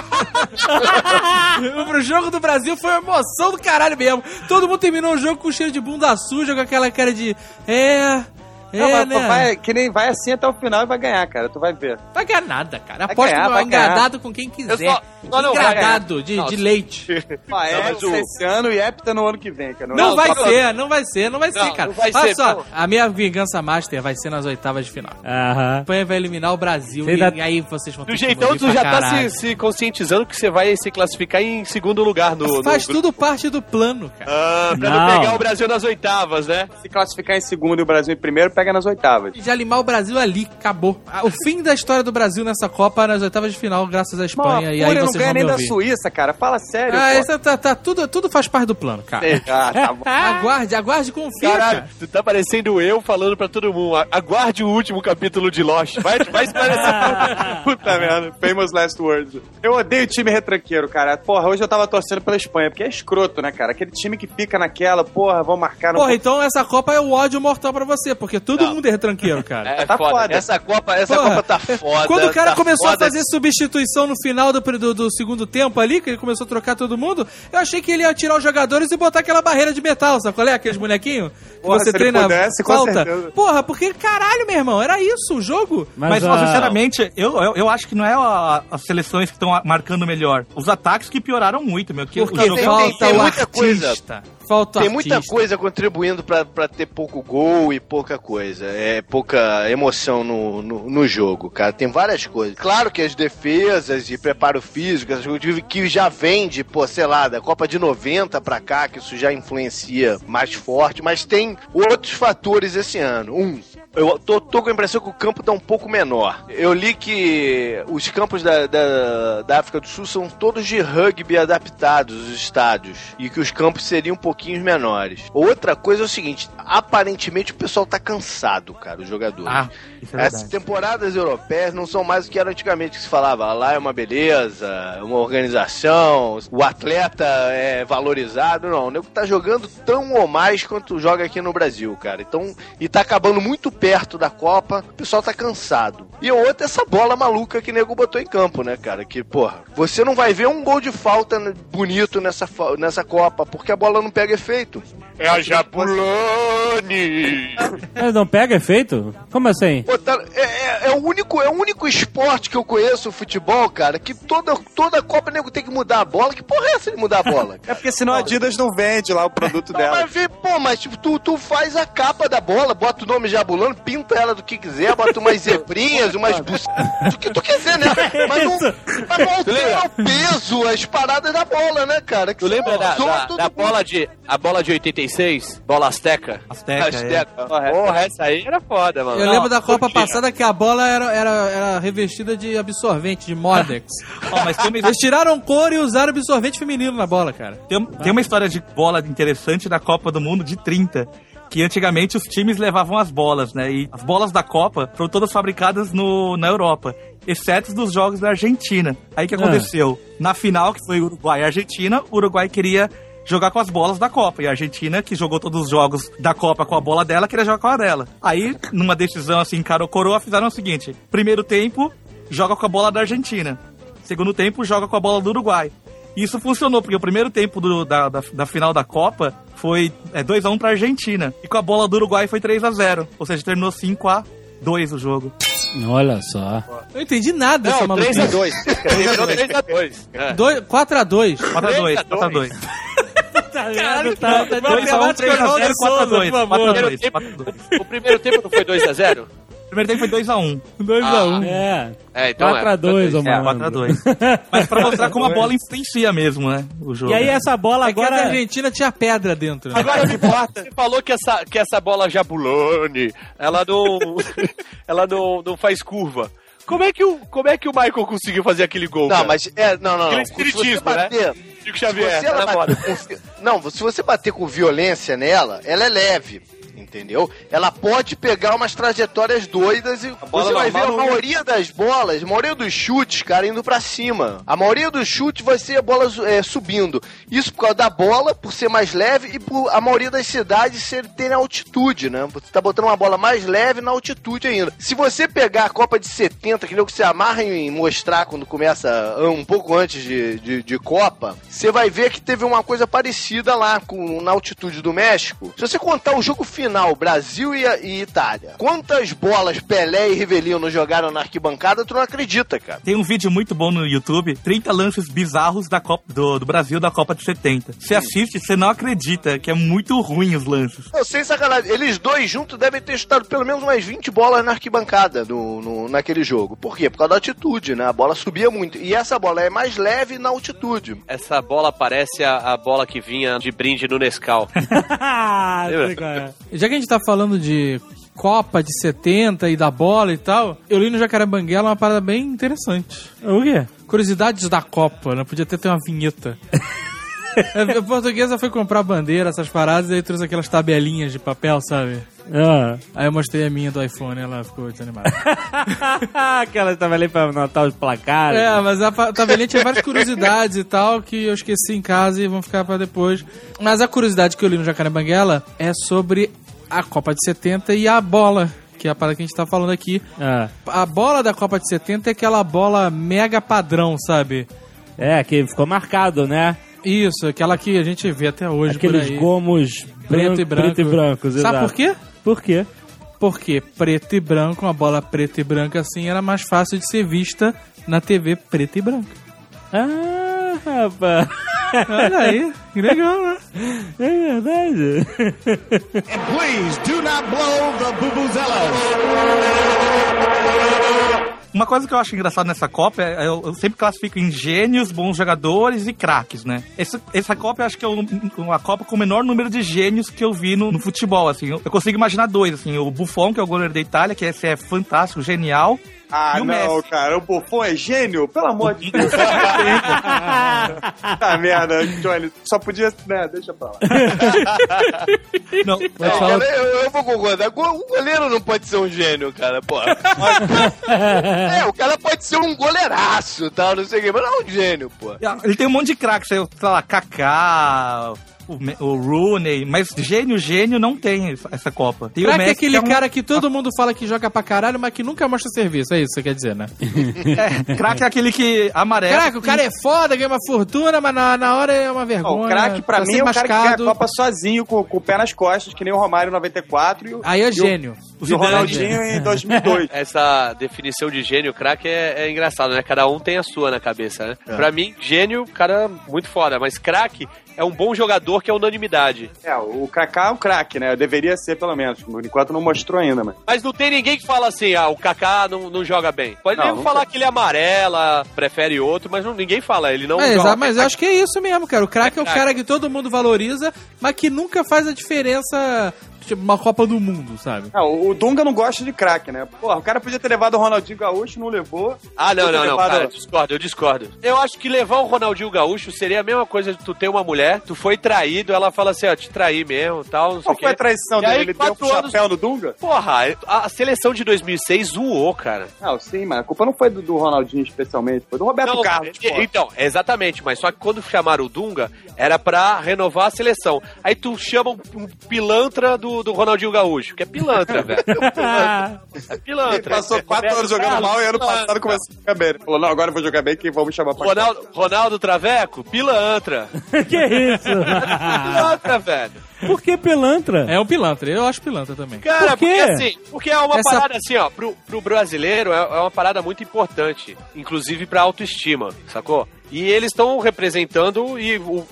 O jogo do Brasil foi uma emoção do caralho mesmo. Todo mundo terminou o jogo com cheiro de bunda suja, com aquela cara de. É. É, Não, mas né? vai, que nem vai assim até o final e vai ganhar, cara. Tu vai ver. Vai ganhar nada, cara. Vai Aposto ganhar, vai engradado com quem quiser. Eu só- só não de, ganhar. de leite. Ah, é Não, esse ano e Hepta no ano que vem, cara. Não, Não, vai só- ser, não vai ser, não vai ser, cara. não vai Olha ser, só, pô. a minha vingança master vai ser nas oitavas de final. A Aham. Espanha vai eliminar o Brasil e, ainda- e aí vocês vão ter Do que jeitão, tu já tá caralho. se, se conscientizando que você vai se classificar em segundo lugar no. Faz no... tudo parte do plano, cara. Ah, pra não. Não. pegar o Brasil nas oitavas, né? Se classificar em segundo e o Brasil em primeiro, pega nas oitavas. De limar o Brasil ali, acabou. Ah, O fim da história do Brasil nessa Copa nas oitavas de final, graças à Espanha. E a aí não ganha vão nem da. Suíça, cara. Fala sério, Ah, essa tá, tá- tudo, tudo faz parte do plano, cara. Ah, tá bom. Aguarde, aguarde e confia, Caralho, cara. tu tá parecendo eu falando pra todo mundo. "A- Aguarde o último capítulo de Lost. Vai, vai esclarecer. Puta merda, famous last words. Eu odeio time retranqueiro, cara. Porra, hoje eu tava torcendo pela Espanha, porque é escroto, né, cara? Aquele time que fica naquela, porra, vão marcar no. Porra, então essa Copa é o ódio mortal pra você, porque todo Não. mundo é retranqueiro, cara. É, Tá foda. foda. Essa Copa, essa Porra, Copa tá foda. Quando o cara tá começou foda. a fazer substituição no final do, do, do segundo tempo ali, que ele começou a trocar todo mundo, eu achei que ele ia tirar os jogadores e botar aquela barreira de metal, sabe qual é? Aqueles bonequinhos que Porra, você treina pudesse, falta. Porra, porque caralho, meu irmão, era isso o jogo. Mas, a- ó, sinceramente, eu, eu, eu acho que não é a- as seleções que estão marcando melhor. Os ataques que pioraram muito, meu. Que Porque o jogo- falta tem o muita coisa. Falta Tem artista. muita coisa contribuindo pra, pra ter pouco gol e pouca coisa. É pouca emoção no, no, no jogo, cara. Tem várias coisas. Claro que as defesas e preparo físico, essas coisas que já vem de, pô, sei lá, da Copa de 90 pra cá, que isso já influencia mais forte, mas tem outros fatores esse ano. Um, eu tô, tô com a impressão que o campo tá um pouco menor. Eu li que os campos da, da, da África do Sul são todos de rugby adaptados, os estádios, e que os campos seriam um pouquinho menores. Outra coisa é o seguinte: aparentemente o pessoal tá cansado, cara, os jogadores. Ah, isso é Essas temporadas europeias não são mais o que era antigamente que se falava. "Ah, Lá é uma beleza, uma organização, o atleta é valorizado. Não, o nego tá jogando tão ou mais quanto joga aqui no Brasil, cara. Então, e tá acabando muito perto da Copa, o pessoal tá cansado. E outra é essa bola maluca que o nego botou em campo, né, cara? Que, porra, você não vai ver um gol de falta bonito nessa, nessa Copa, porque a bola não pega efeito. É a Jabulani! Mas não pega efeito? Como assim? Pô, tá- é, é- é o único, é o único esporte que eu conheço, o futebol, cara, que toda, toda Copa o nego tem que mudar a bola. Que porra é essa de mudar a bola? É porque senão a Adidas não vende lá o produto Não, dela. mas pô, mas tipo, tu, tu faz a capa da bola, bota o nome Pinta ela do que quiser, bota umas zebrinhas, umas bucetas, o que tu quiser, né? Mas não, mas não altera o peso, as paradas da bola, né, cara? Que Tu lembra da, da, da bola de a bola de 86? Bola Azteca? Azteca, Azteca. Porra, essa aí era foda, mano. Eu lembro da Copa passada que a bola era, era, era revestida de absorvente, de Modex. Ó, mas tem uma, Eles tiraram cor e usaram absorvente feminino na bola, cara. tem, tem uma história de bola interessante da Copa do Mundo de 30. Que antigamente os times levavam as bolas, né? E as bolas da Copa foram todas fabricadas no, na Europa, exceto dos jogos da Argentina. Aí o que Ah. aconteceu? Na final, que foi Uruguai e Argentina, o Uruguai queria jogar com as bolas da Copa. E a Argentina, que jogou todos os jogos da Copa com a bola dela, queria jogar com a dela. Aí, numa decisão assim, cara ou coroa, fizeram o seguinte: primeiro tempo, joga com a bola da Argentina. Segundo tempo, joga com a bola do Uruguai. E isso funcionou, porque o primeiro tempo do- da, da, da final da Copa foi é, 2x1 pra Argentina. E com a bola do Uruguai foi 3x0. Ou seja, terminou 5x2 o jogo. Olha só. Eu não entendi nada dessa maluquice. 3x2. Terminou 3x2. É. Dois- 4x2. 4x2, 4x2 Caralho, tá, tá, 2x1, 3x0, 4x2. 4x2, 4x2. O primeiro tempo não foi 2x0? Primeiro tempo foi 2x1. 2x1. É. É, então 4x2, ô É, mano. 4x2. Mas pra mostrar como a bola influencia mesmo, né? O jogo. E aí essa bola Agora a. Argentina tinha pedra dentro. né? Agora não importa. Você falou que essa, que essa bola Jabulani, ela não. ela não, não faz curva. Como é, que o, como é que o Michael conseguiu fazer aquele gol? Não, cara? mas é, não, não, não. Aquele Se você espiritismo, né? bater, Chico se Xavier, você ela tá vi- não, se você bater com violência nela, ela é leve. Entendeu? Ela pode pegar umas trajetórias doidas e você vai ver a maioria das bolas, a maioria dos chutes, cara, indo pra cima. A maioria dos chutes vai ser a bola é, subindo. Isso por causa da bola, por ser mais leve e por a maioria das cidades ser, terem altitude, né? Você tá botando uma bola mais leve na altitude ainda. Se você pegar a Copa de 70, que nem o que você amarra em mostrar quando começa ah, um pouco antes de, de, de Copa, você vai ver que teve uma coisa parecida lá com, na altitude do México. Se você contar o jogo final, Brasil e, e Itália, quantas bolas Pelé e Rivelino jogaram na arquibancada, tu não acredita, cara. Tem um vídeo muito bom no YouTube, 30 lances bizarros da Copa, do, do Brasil da Copa de 70. Você assiste, você não acredita que é muito ruim os lances. Não, sem sacanagem. Eles dois juntos devem ter chutado pelo menos umas 20 bolas na arquibancada no, no- naquele jogo. Por quê? Por causa da altitude, né? A bola subia muito. E essa bola é mais leve na altitude. Essa bola parece a, a bola que vinha de brinde no Nescau. Sei. Já que a gente tá falando de Copa de 70 e da bola e tal, eu li no Jacarebanguela uma parada bem interessante. O quê? Curiosidades da Copa, né? Podia até ter uma vinheta. A portuguesa foi comprar bandeira, essas paradas, e aí trouxe aquelas tabelinhas de papel, sabe? Ah. Aí eu mostrei a minha do iPhone ela ficou desanimada. Aquela tava ali pra anotar os placares. É, mas a tabelinha tinha várias curiosidades e tal que eu esqueci em casa e vão ficar pra depois. Mas a curiosidade que eu li no Jacaré Banguela é sobre a Copa de 70 e a bola, que é a parada que a gente tá falando aqui. Ah, A bola da Copa de 70 é aquela bola mega padrão, sabe? é, que ficou marcado, né? Isso, aquela que a gente vê até hoje Aqueles por aí. gomos preto e branco. preto e brancos, Sabe exato. por quê? Por quê? Porque preto e branco, uma bola preta e branca assim, era mais fácil de ser vista na TV preta e branca. Ah, rapaz. Olha aí, que legal, né? É verdade. Uma coisa que eu acho engraçado nessa Copa é eu, eu sempre classifico em gênios, bons jogadores e craques, né? Essa, essa Copa eu acho que é uma Copa com o menor número de gênios que eu vi no, no futebol, assim. Eu, eu consigo imaginar dois, assim. O Buffon, que é o goleiro da Itália, que esse é fantástico, genial. Ah, E o não, Messi? cara. O Buffon é gênio? Pelo amor de Deus. ah, merda, Johnny. Só podia... Né, deixa pra lá. Não, É, cara, eu, eu vou concordar. O goleiro não pode ser um gênio, cara, pô. é, o cara pode ser um goleiraço e tal, não sei o quê, mas não é um gênio, pô. Ele tem um monte de craques, sei lá, Kaká, o, o Rooney, mas gênio, gênio não tem essa- Copa. Tem o Craque é Messi, aquele que é um- cara que todo mundo fala que joga pra caralho, mas que nunca mostra serviço. É isso que você quer dizer, né? É, craque é aquele que amarelo. Craque, o cara é foda, ganha uma fortuna, mas na, na hora é uma Não, vergonha. o craque, pra tá mim, é o cara que ganha a mascado. Copa sozinho, com, com o pé nas costas, que nem o Romário em 94 e o, Aí é e o- gênio. e o Ronaldinho em 2002. Essa definição de gênio, craque, é, é engraçado, né? Cada um tem a sua na cabeça, né? Pra mim, gênio, cara, muito foda. Mas craque é um bom jogador que é unanimidade. É, o Kaká é um craque, né? Deveria ser, pelo menos. Por enquanto não mostrou ainda, mas... Mas não tem ninguém que fala assim, ah, o Kaká não, não joga bem. Pode Não, nem não falar que ele é amarela, prefere outro, mas não, ninguém fala, ele não É, joga. exato, mas eu acho que é isso mesmo, cara. O craque é o craque. cara que todo mundo valoriza, mas que nunca faz a diferença, tipo, uma Copa do Mundo, sabe? Ah, o o Dunga não gosta de craque, né? Porra, o cara podia ter levado o Ronaldinho Gaúcho, não levou. Ah, não, não, não, levado- cara, discordo, eu discordo. Eu acho que levar o Ronaldinho Gaúcho seria a mesma coisa de tu ter uma mulher, tu foi traído, ela fala assim, ó, te traí mesmo, tal, não sei Qual foi a traição E dele? aí, Ele deu um quatro anos- chapéu no Dunga? Porra, a seleção de 2006 zoou, cara. Não, sim, mas a culpa não foi do, do Ronaldinho especialmente, foi do Roberto Não, Carlos. e- então, exatamente, mas só que quando chamaram o Dunga, era pra renovar a seleção. Aí tu chama um, um pilantra do, do Ronaldinho Gaúcho, que é pilantra, velho. É pilantra. Ele passou É quatro Roberto anos jogando Carlos, mal e ano passado começou a jogar bem. Ele falou, não, agora eu vou jogar bem, que vamos chamar pra Ronaldo, Ronaldo Traveco, pilantra. que isso? pilantra, velho. Por que pilantra? É um pilantra, eu acho pilantra também. Cara, Por quê? porque assim, porque é uma Essa- parada assim, ó, pro, pro brasileiro é, é uma parada muito importante, inclusive pra autoestima, sacou? E eles estão representando e o,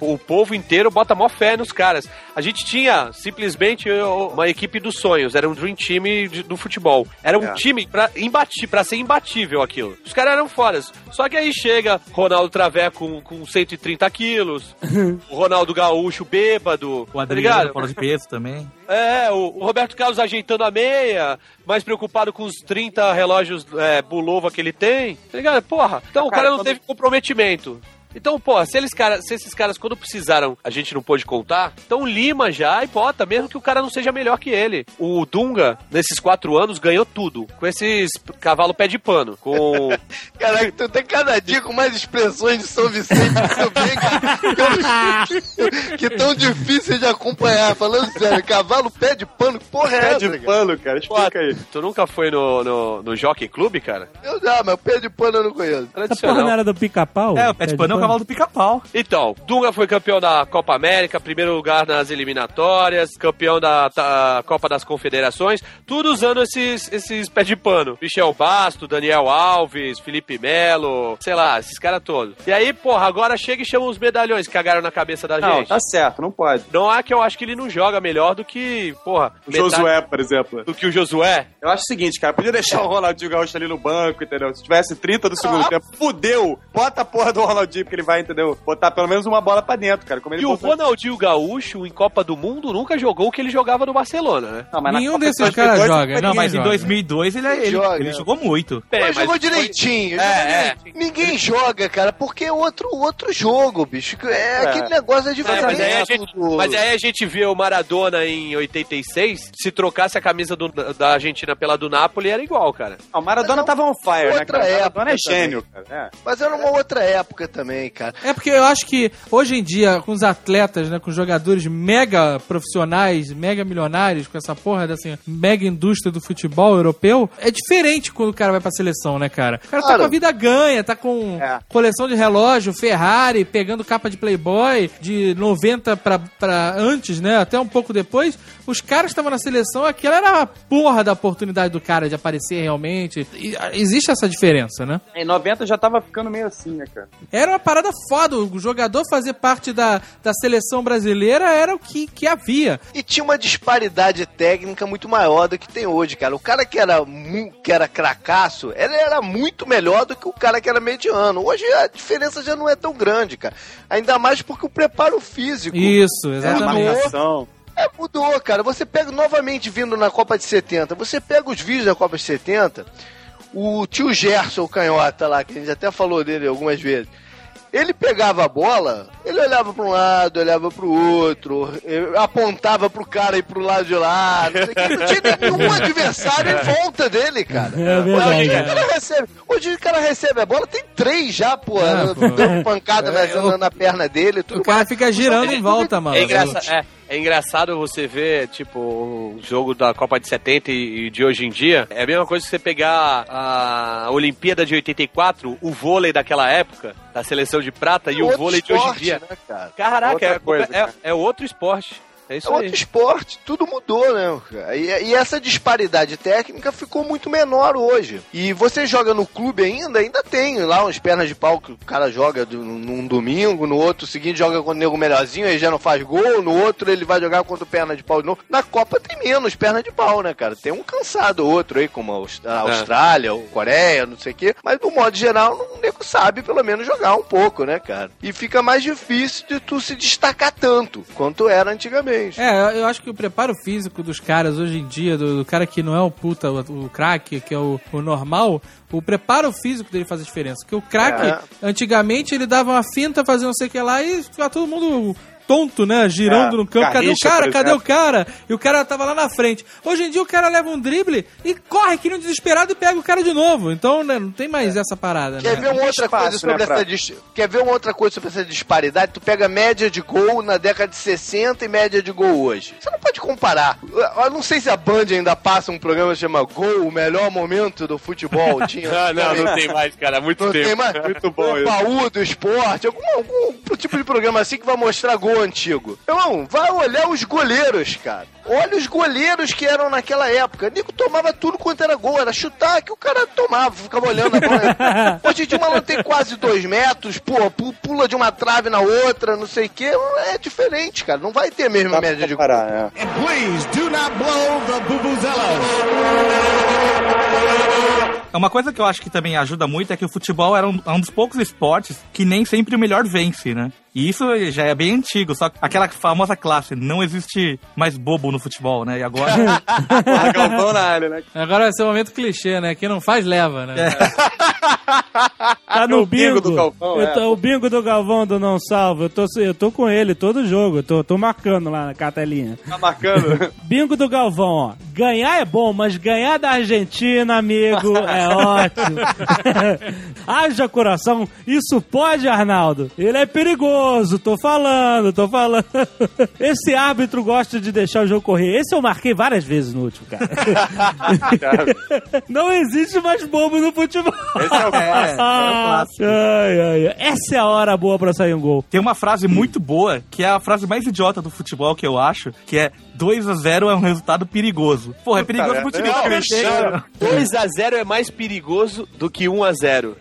o, o povo inteiro bota mó fé nos caras. A gente tinha simplesmente uma equipe dos sonhos, era um dream team de- do futebol. Era um É. time pra, imbati, pra ser imbatível aquilo. Os caras eram foras. Só que aí chega Ronaldo Traveco com, com 130 quilos, o Ronaldo Gaúcho bêbado, O tá Adriano, fora de peso também. É, o, o Roberto Carlos ajeitando a meia, mais preocupado com os 30 relógios é, Bulova que ele tem, tá ligado? Porra, então o Cara, cara não quando- teve comprometimento sentimento. Então, pô, se, eles, cara, se esses caras, quando precisaram, a gente não pôde contar, então lima já e bota, mesmo que o cara não seja melhor que ele. O Dunga, nesses quatro anos, ganhou tudo. Com esses cavalo pé de pano. Com. Caraca, tu tem cada dia com mais expressões de São Vicente que que, eu- que tão difícil de acompanhar. Falando sério, cavalo pé de pano, que porra é Pé essa, de cara? pano, cara, Pô, explica aí. tu nunca foi no, no, no Jockey Club, cara? Eu já, mas pé de pano eu não conheço. Essa porra Tradicional. não era do pica-pau? É, o pé de pano é o cavalo do pica-pau. Então, Dunga foi campeão da Copa América, primeiro lugar nas eliminatórias, campeão da, da Copa das Confederações, tudo usando esses, esses pés de pano. Michel Basto, Daniel Alves, Felipe Melo, sei lá, esses caras todos. E aí, porra, agora chega e chama os medalhões que cagaram na cabeça da Não, gente. tá certo, não pode. Não é que eu acho que ele não joga melhor do que, porra, O metade Josué, por exemplo. do que o Josué. Eu acho o seguinte, cara, podia deixar o Ronaldinho Gaúcho ali no banco, entendeu? Se tivesse 30 do segundo Ah. tempo, fudeu! Bota a porra do Ronaldinho, porque ele vai, entendeu? Botar pelo menos uma bola pra dentro, cara. Como ele E o botou- Ronaldinho Gaúcho, em Copa do Mundo, nunca jogou o que ele jogava no Barcelona, né? Não, mas na Nenhum desses 2002 caras joga. foi Não, mas em joga. 2002 ele, ele, Joga. ele jogou muito. Bem, mas jogou foi- direitinho. É, jogou é. direitinho. Ninguém joga, cara, porque é outro, outro jogo, bicho. É, aquele negócio é É, diferente. mas, aí a gente, mas aí a gente vê o Maradona em 86 se trocasse a camisa do- da Argentina pela do Napoli, era igual, cara. O Maradona Mas é tava on fire, né, outra cara? O época Maradona é também. gênio, cara. É. Mas era uma outra época também, cara. É porque eu acho que hoje em dia, com os atletas, né, com os jogadores mega profissionais, mega milionários, com essa porra dessa mega indústria do futebol europeu, é diferente quando o cara vai pra seleção, né, cara? O cara tá Claro. com a vida ganha, tá com É. coleção de relógio, Ferrari, pegando capa de Playboy, de 90 pra, pra antes, né, até um pouco depois. Os caras estavam na seleção, aquela era a porra da oportunidade do cara de aparecer realmente. E, ah, existe essa diferença, né? Em 90 já tava ficando meio assim, né, cara? Era uma parada foda. O jogador fazer parte da, da seleção brasileira era o que, que havia. E tinha uma disparidade técnica muito maior do que tem hoje, cara. O cara que era, que era cracaço, ele era muito melhor do que o cara que era mediano. Hoje a diferença já não é tão grande, cara. Ainda mais porque o preparo físico Isso, É, exatamente. marcação. É, mudou, cara. Você pega novamente vindo na Copa de 70, você pega os vídeos da Copa de 70, o tio Gerson, o canhota lá, que a gente até falou dele algumas vezes. Ele pegava a bola, ele olhava para um lado, olhava para o outro, eh, apontava pro cara e pro lado de lá, não, o não tinha nenhum adversário em volta dele, cara. É verdade, Hoje, o cara. recebe, hoje o cara recebe a bola, tem três já, pô, É, dando pancada na, na- na perna dele. Tudo O cara fica girando em volta, mano. É, engraça- é- é engraçado você ver, tipo, o jogo da Copa de 70 e, de hoje em dia. É a mesma coisa que você pegar a Olimpíada de 84, o vôlei daquela época, da seleção de prata, e o outro vôlei de hoje em esporte, dia. Né, cara? Caraca, é, coisa, é- cara. é outro esporte. É isso É aí. outro esporte, tudo mudou, né? E, e essa disparidade técnica ficou muito menor hoje. E você joga no clube ainda, ainda tem lá uns pernas de pau que o cara joga do- num domingo, no outro seguinte joga com o nego melhorzinho, aí já não faz gol, no outro ele vai jogar contra o perna de pau de novo. Na Copa tem menos perna de pau, né, cara? Tem um cansado outro aí, como a a Austrália, ou Coreia, não sei o quê. Mas, no modo geral, o nego sabe pelo menos jogar um pouco, né, cara? E fica mais difícil de tu se destacar tanto quanto era antigamente. É, eu acho que o preparo físico dos caras hoje em dia, do, do cara que não é o puta, o, o craque, que é o, o normal, o preparo físico dele faz a diferença. Porque o craque, É. antigamente, ele dava uma finta, fazia não sei o que lá e ficava todo mundo tonto, né? Girando É, no campo. Cadê o cara? Cadê o cara? E o cara tava lá na frente. Hoje em dia o cara leva um drible e corre que nem um desesperado e pega o cara de novo. Então, né, não tem mais essa parada, Quer né? ver uma outra espaço, coisa sobre né, pra- essa dis- Quer ver uma outra coisa sobre essa disparidade? Tu pega média de gol na década de 60 e média de gol hoje. Você não pode comparar. Eu não sei se a Band ainda passa um programa que chama Gol, o melhor momento do futebol. Tinha, Ah, não, não tem mais, cara. Muito Não tempo. tem mais? Muito bom O baú do esporte, algum, algum tipo de programa assim que vai mostrar gol antigo. Irmão, vai olhar os goleiros, cara. Olha os goleiros que eram naquela época. Nico tomava tudo quanto era gol, era chutar que o cara tomava, ficava olhando a bola. Hoje em dia o maluco tem quase dois metros, pô, pu- pula de uma trave na outra, não sei o que. É diferente, cara. Não vai ter a mesma Dá pra média de gol. é. É Uma coisa que eu acho que também ajuda muito é que o futebol era um, é um dos poucos esportes que nem sempre o melhor vence, né? E isso já é bem antigo, só que aquela famosa classe, não existe mais bobo no futebol, né? E agora. Galvão na área, né? Agora vai ser o momento clichê, né? Quem não faz, leva, né? Tá no O bingo bingo. do Galvão, Eu é. tô- O bingo do Galvão do Não Salvo. Eu tô, eu tô com ele todo jogo. Eu tô, tô marcando lá na cartelinha. Tá marcando. Bingo do Galvão, ó. Ganhar é bom, mas ganhar da Argentina, amigo, é ótimo. Haja coração. Isso pode, Arnaldo. Ele é perigoso. Tô falando, tô falando. Esse árbitro gosta de deixar o jogo correr. Esse eu marquei várias vezes no último, cara. Não existe mais bobo no futebol. Esse é o clássico. Ai, ai, ai. Essa é a hora boa pra sair um gol. Tem uma frase muito boa, que é a frase mais idiota do futebol que eu acho, que é 2 a 0 é um resultado perigoso. Porra, é perigoso pro time crescer. 2x0 é mais perigoso do que 1x0.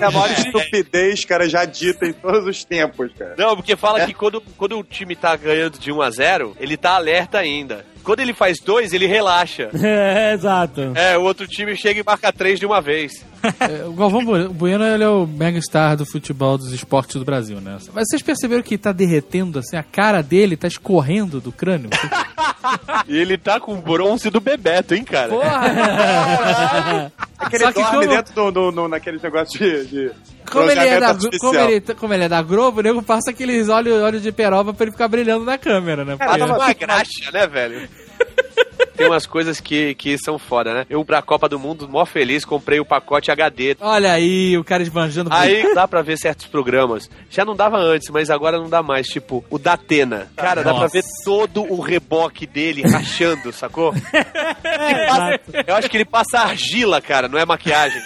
É a maior estupidez, cara, já dita em todos os tempos, cara. Não, porque fala que quando, quando o time tá ganhando de 1 a 0 ele tá alerta ainda. Quando ele faz dois, ele relaxa. É, exato. É, o outro time chega e marca três de uma vez. É, O Galvão Bu- Bueno, ele é o megastar do futebol dos esportes do Brasil, né? Mas vocês perceberam que tá derretendo, assim, a cara dele tá escorrendo do crânio? E ele tá com o bronze do Bebeto, hein, cara? Porra! Aquele Só que dorme como- dentro do, do, do- naquele negócio de, de Como ele, é da, como, ele, como ele é da Globo, o nego passa aqueles olhos olhos de peroba pra ele ficar brilhando na câmera, né? Ah, Porque- tá uma graxa, né, velho? Tem umas coisas que, que são foda, né? Eu, pra Copa do Mundo, mó feliz, comprei o pacote HD. Olha aí, o cara esbanjando. Aí dá pra ver certos programas. Já não dava antes, mas agora não dá mais. Tipo, o da Atena. Cara, dá pra Nossa. ver todo o reboque dele rachando, sacou? Passa- eu acho que ele passa argila, cara, não é maquiagem.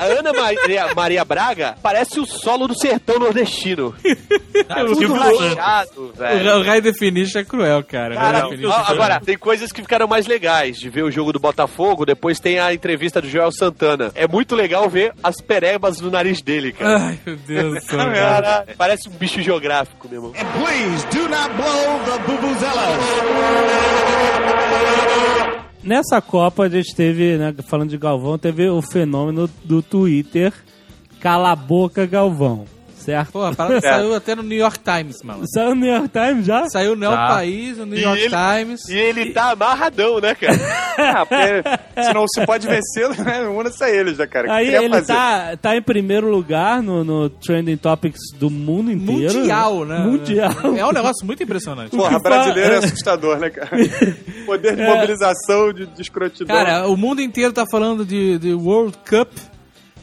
A Ana Maria, Maria Braga parece o solo do sertão nordestino. Tudo Tipo, rachado, O, velho. o High Definition é cruel, cara. Cara, ó, agora, tem coisas que ficaram mais legais de ver o jogo do Botafogo, depois tem a entrevista do Joel Santana. É muito legal ver as perebas no nariz dele, cara. Ai, meu Deus do céu, cara. Cara, parece um bicho geográfico, meu irmão. Nessa Copa a gente teve, né, falando de Galvão, teve o fenômeno do Twitter Cala a Boca Galvão, certo? Pô, a parada saiu até no New York Times, mano. Saiu no New York Times já? Saiu no El Tá. País, no New E York ele- Times. E ele tá amarradão, né, cara? Ah, porque se não se pode vencê-lo, né? Una-se a eles, né, cara? Aí ele fazer? tá, tá em primeiro lugar no, no Trending Topics do mundo inteiro. Mundial, né? Mundial. É um negócio muito impressionante. Porra, brasileiro é fa- assustador, né, cara? Poder de É. mobilização, de, de escrotidão. Cara, o mundo inteiro tá falando de, de World Cup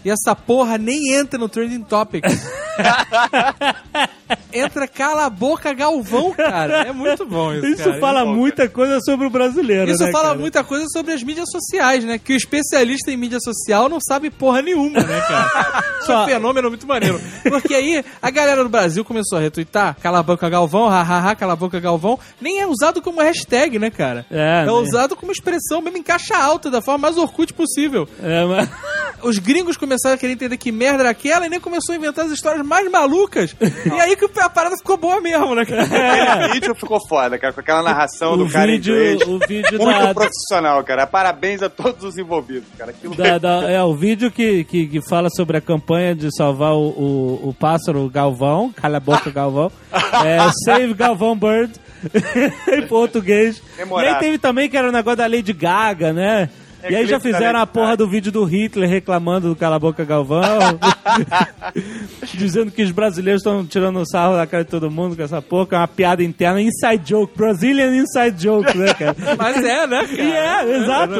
e essa porra nem entra no Trending Topics. entra cala a boca Galvão, cara. É muito bom isso, Isso cara. fala É bom, muita coisa sobre o brasileiro, Isso né, fala cara? muita coisa sobre as mídias sociais, né? Que o especialista em mídia social não sabe porra nenhuma, né, cara? Isso é um fenômeno muito maneiro. Porque aí a galera do Brasil começou a retweetar Cala a boca Galvão, hahaha, cala a boca Galvão. Nem é usado como hashtag, né, cara? É, É né? usado como expressão, mesmo em caixa alta, da forma mais Orkut possível. É, mas... Os gringos começaram a querer entender que merda era aquela e nem começou a inventar as histórias mais malucas. e aí que a parada ficou boa mesmo, né, cara? Aquele vídeo ficou foda, cara, com aquela narração o do cara vídeo, em inglês. o vídeo Muito da, profissional, cara. Parabéns a todos os envolvidos, cara. Aquilo da- da- é o vídeo que, que, que fala sobre a campanha de salvar o, o, o pássaro Galvão, cala a boca Galvão, é Save Galvão Bird em português. Memorável. E aí teve também que era o negócio da Lady Gaga, né? É e aí já fizeram a porra do vídeo do Hitler reclamando do Cala a Boca Galvão, dizendo que os brasileiros estão tirando sarro da cara de todo mundo com essa porra, que é uma piada interna, inside joke, Brazilian inside joke, né, cara? Mas é, né, E é, exato.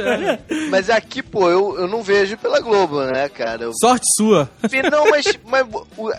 Mas aqui, pô, eu, eu não vejo pela Globo, né, cara? Eu- Sorte sua. Não, mas, mas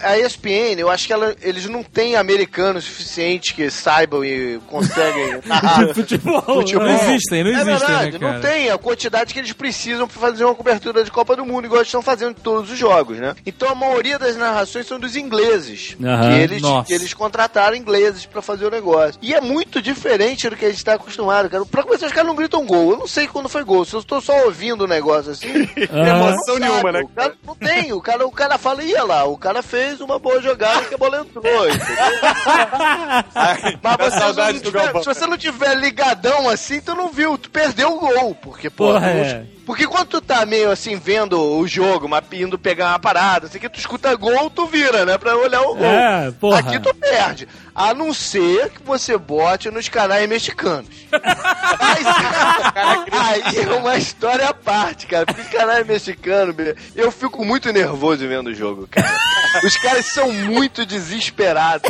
a ESPN, eu acho que ela- eles não têm americanos suficientes que saibam e conseguem narrar Futebol. futebol. Não existem, não é existem, verdade, né, cara? não tem a quantidade que eles precisam pra fazer uma cobertura de Copa do Mundo, igual eles estão fazendo em todos os jogos, né? Então a maioria das narrações são dos ingleses. Aham, que, eles, nossa. que eles contrataram ingleses pra fazer o negócio. E é muito diferente do que a gente tá acostumado, cara. Pra começar, os caras não gritam gol. Eu não sei quando foi gol. Se eu tô só ouvindo o negócio assim. Ah, Emoção nenhuma, né? O cara não tem, o cara, o cara fala, ia lá, o cara fez uma boa jogada que a bola entrou. Ai, Mas você saudade não tiver- se você não tiver ligadão assim, tu não viu, tu perdeu o gol. Porque, pô, Porra, é. Porque quando tu tá meio assim, vendo o jogo, mas indo pegar uma parada, assim que tu escuta gol, tu vira, né? Pra olhar o gol. É, porra. Aqui tu perde. A não ser que você bote nos canais mexicanos. Mas, aí é uma história à parte, cara. Porque os canais mexicanos, eu fico muito nervoso vendo o jogo, cara. Os caras são muito desesperados.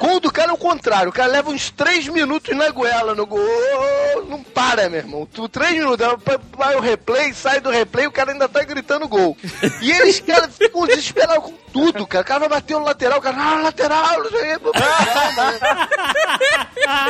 Gol do cara é o contrário. O cara leva uns três minutos na goela no gol. Não para, meu irmão. Tu, três minutos, vai o replay, sai do replay, o cara ainda tá gritando gol. E eles, cara, ficam desesperados com tudo, cara. O cara vai bater no lateral, o cara, ah, lateral, não sei o.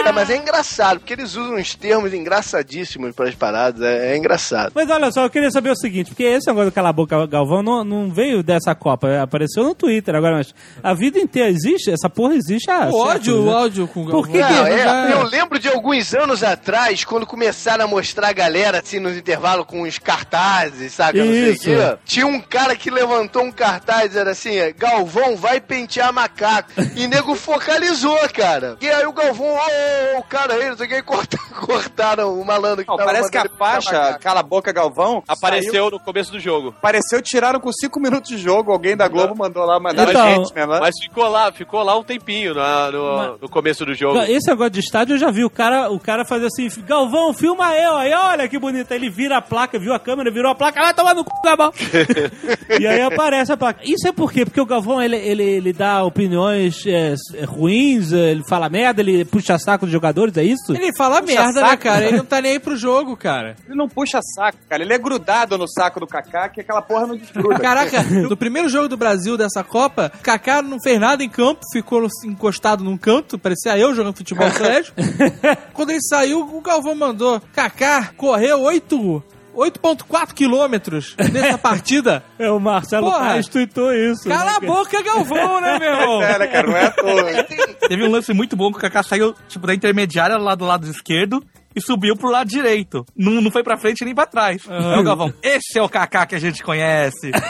É, mas é engraçado, porque eles usam uns termos engraçadíssimos para as paradas. É, é engraçado. Mas olha só, eu queria saber o seguinte, porque esse negócio do Cala a Boca Galvão não, não veio dessa Copa, apareceu no Twitter agora, mas a vida inteira existe, essa porra existe há O áudio, séculos, o né? áudio com o Por que Galvão. Não, que- é, já- Eu lembro de alguns anos atrás, quando começaram a mostrar a galera assim nos intervalos com os cartazes, sabe? Não sei o Isso. quê. Tinha um cara que levantou um cartaz, era assim: Galvão vai pentear macaco. E nego focalizou, cara. E aí o Galvão, ô, o cara aí, não sei o que, corta- cortaram o malandro que Não, tava parece que a faixa. Cala a Boca Galvão Apareceu saiu- no começo do jogo. Apareceu, tiraram com 5 minutos de jogo. Alguém da Globo mandou lá, mandaram Então, a gente mesmo. né? Mas ficou lá, ficou lá um tempinho na- no, Mas- no começo do jogo. Esse negócio de estádio eu já vi. O cara, o cara fazer assim, Galvão, filma eu. Aí olha que bonito. Aí Ele vira a placa, viu a câmera, virou a placa, vai tomar no c, Galvão. e aí aparece a placa. Isso é por quê? Porque o Galvão, ele, ele, ele dá opiniões é, é, ruins, é, ele fala merda, ele puxa saco dos jogadores, é isso? Ele fala Puxa merda né, saco, cara? Ele não tá nem aí pro jogo, cara. Ele não puxa saco, cara. Ele é grudado no saco do Kaká, que aquela porra não desgruda. Caraca, no primeiro jogo do Brasil dessa Copa, Kaká não fez nada em campo, ficou encostado num canto, parecia eu jogando futebol no colégio. Quando ele saiu, o Galvão mandou: Kaká correu 8. 8.4 quilômetros nessa partida. É, o Marcelo Porra. Paes tweetou isso. Cala né, a boca, Galvão, né, meu irmão? É, né, cara? Não é à toa. Teve um lance muito bom que o Kaká saiu, tipo, da intermediária lá do lado esquerdo e subiu pro lado direito. Não, não foi pra frente nem pra trás. Aí o Galvão, esse é o Kaká que a gente conhece.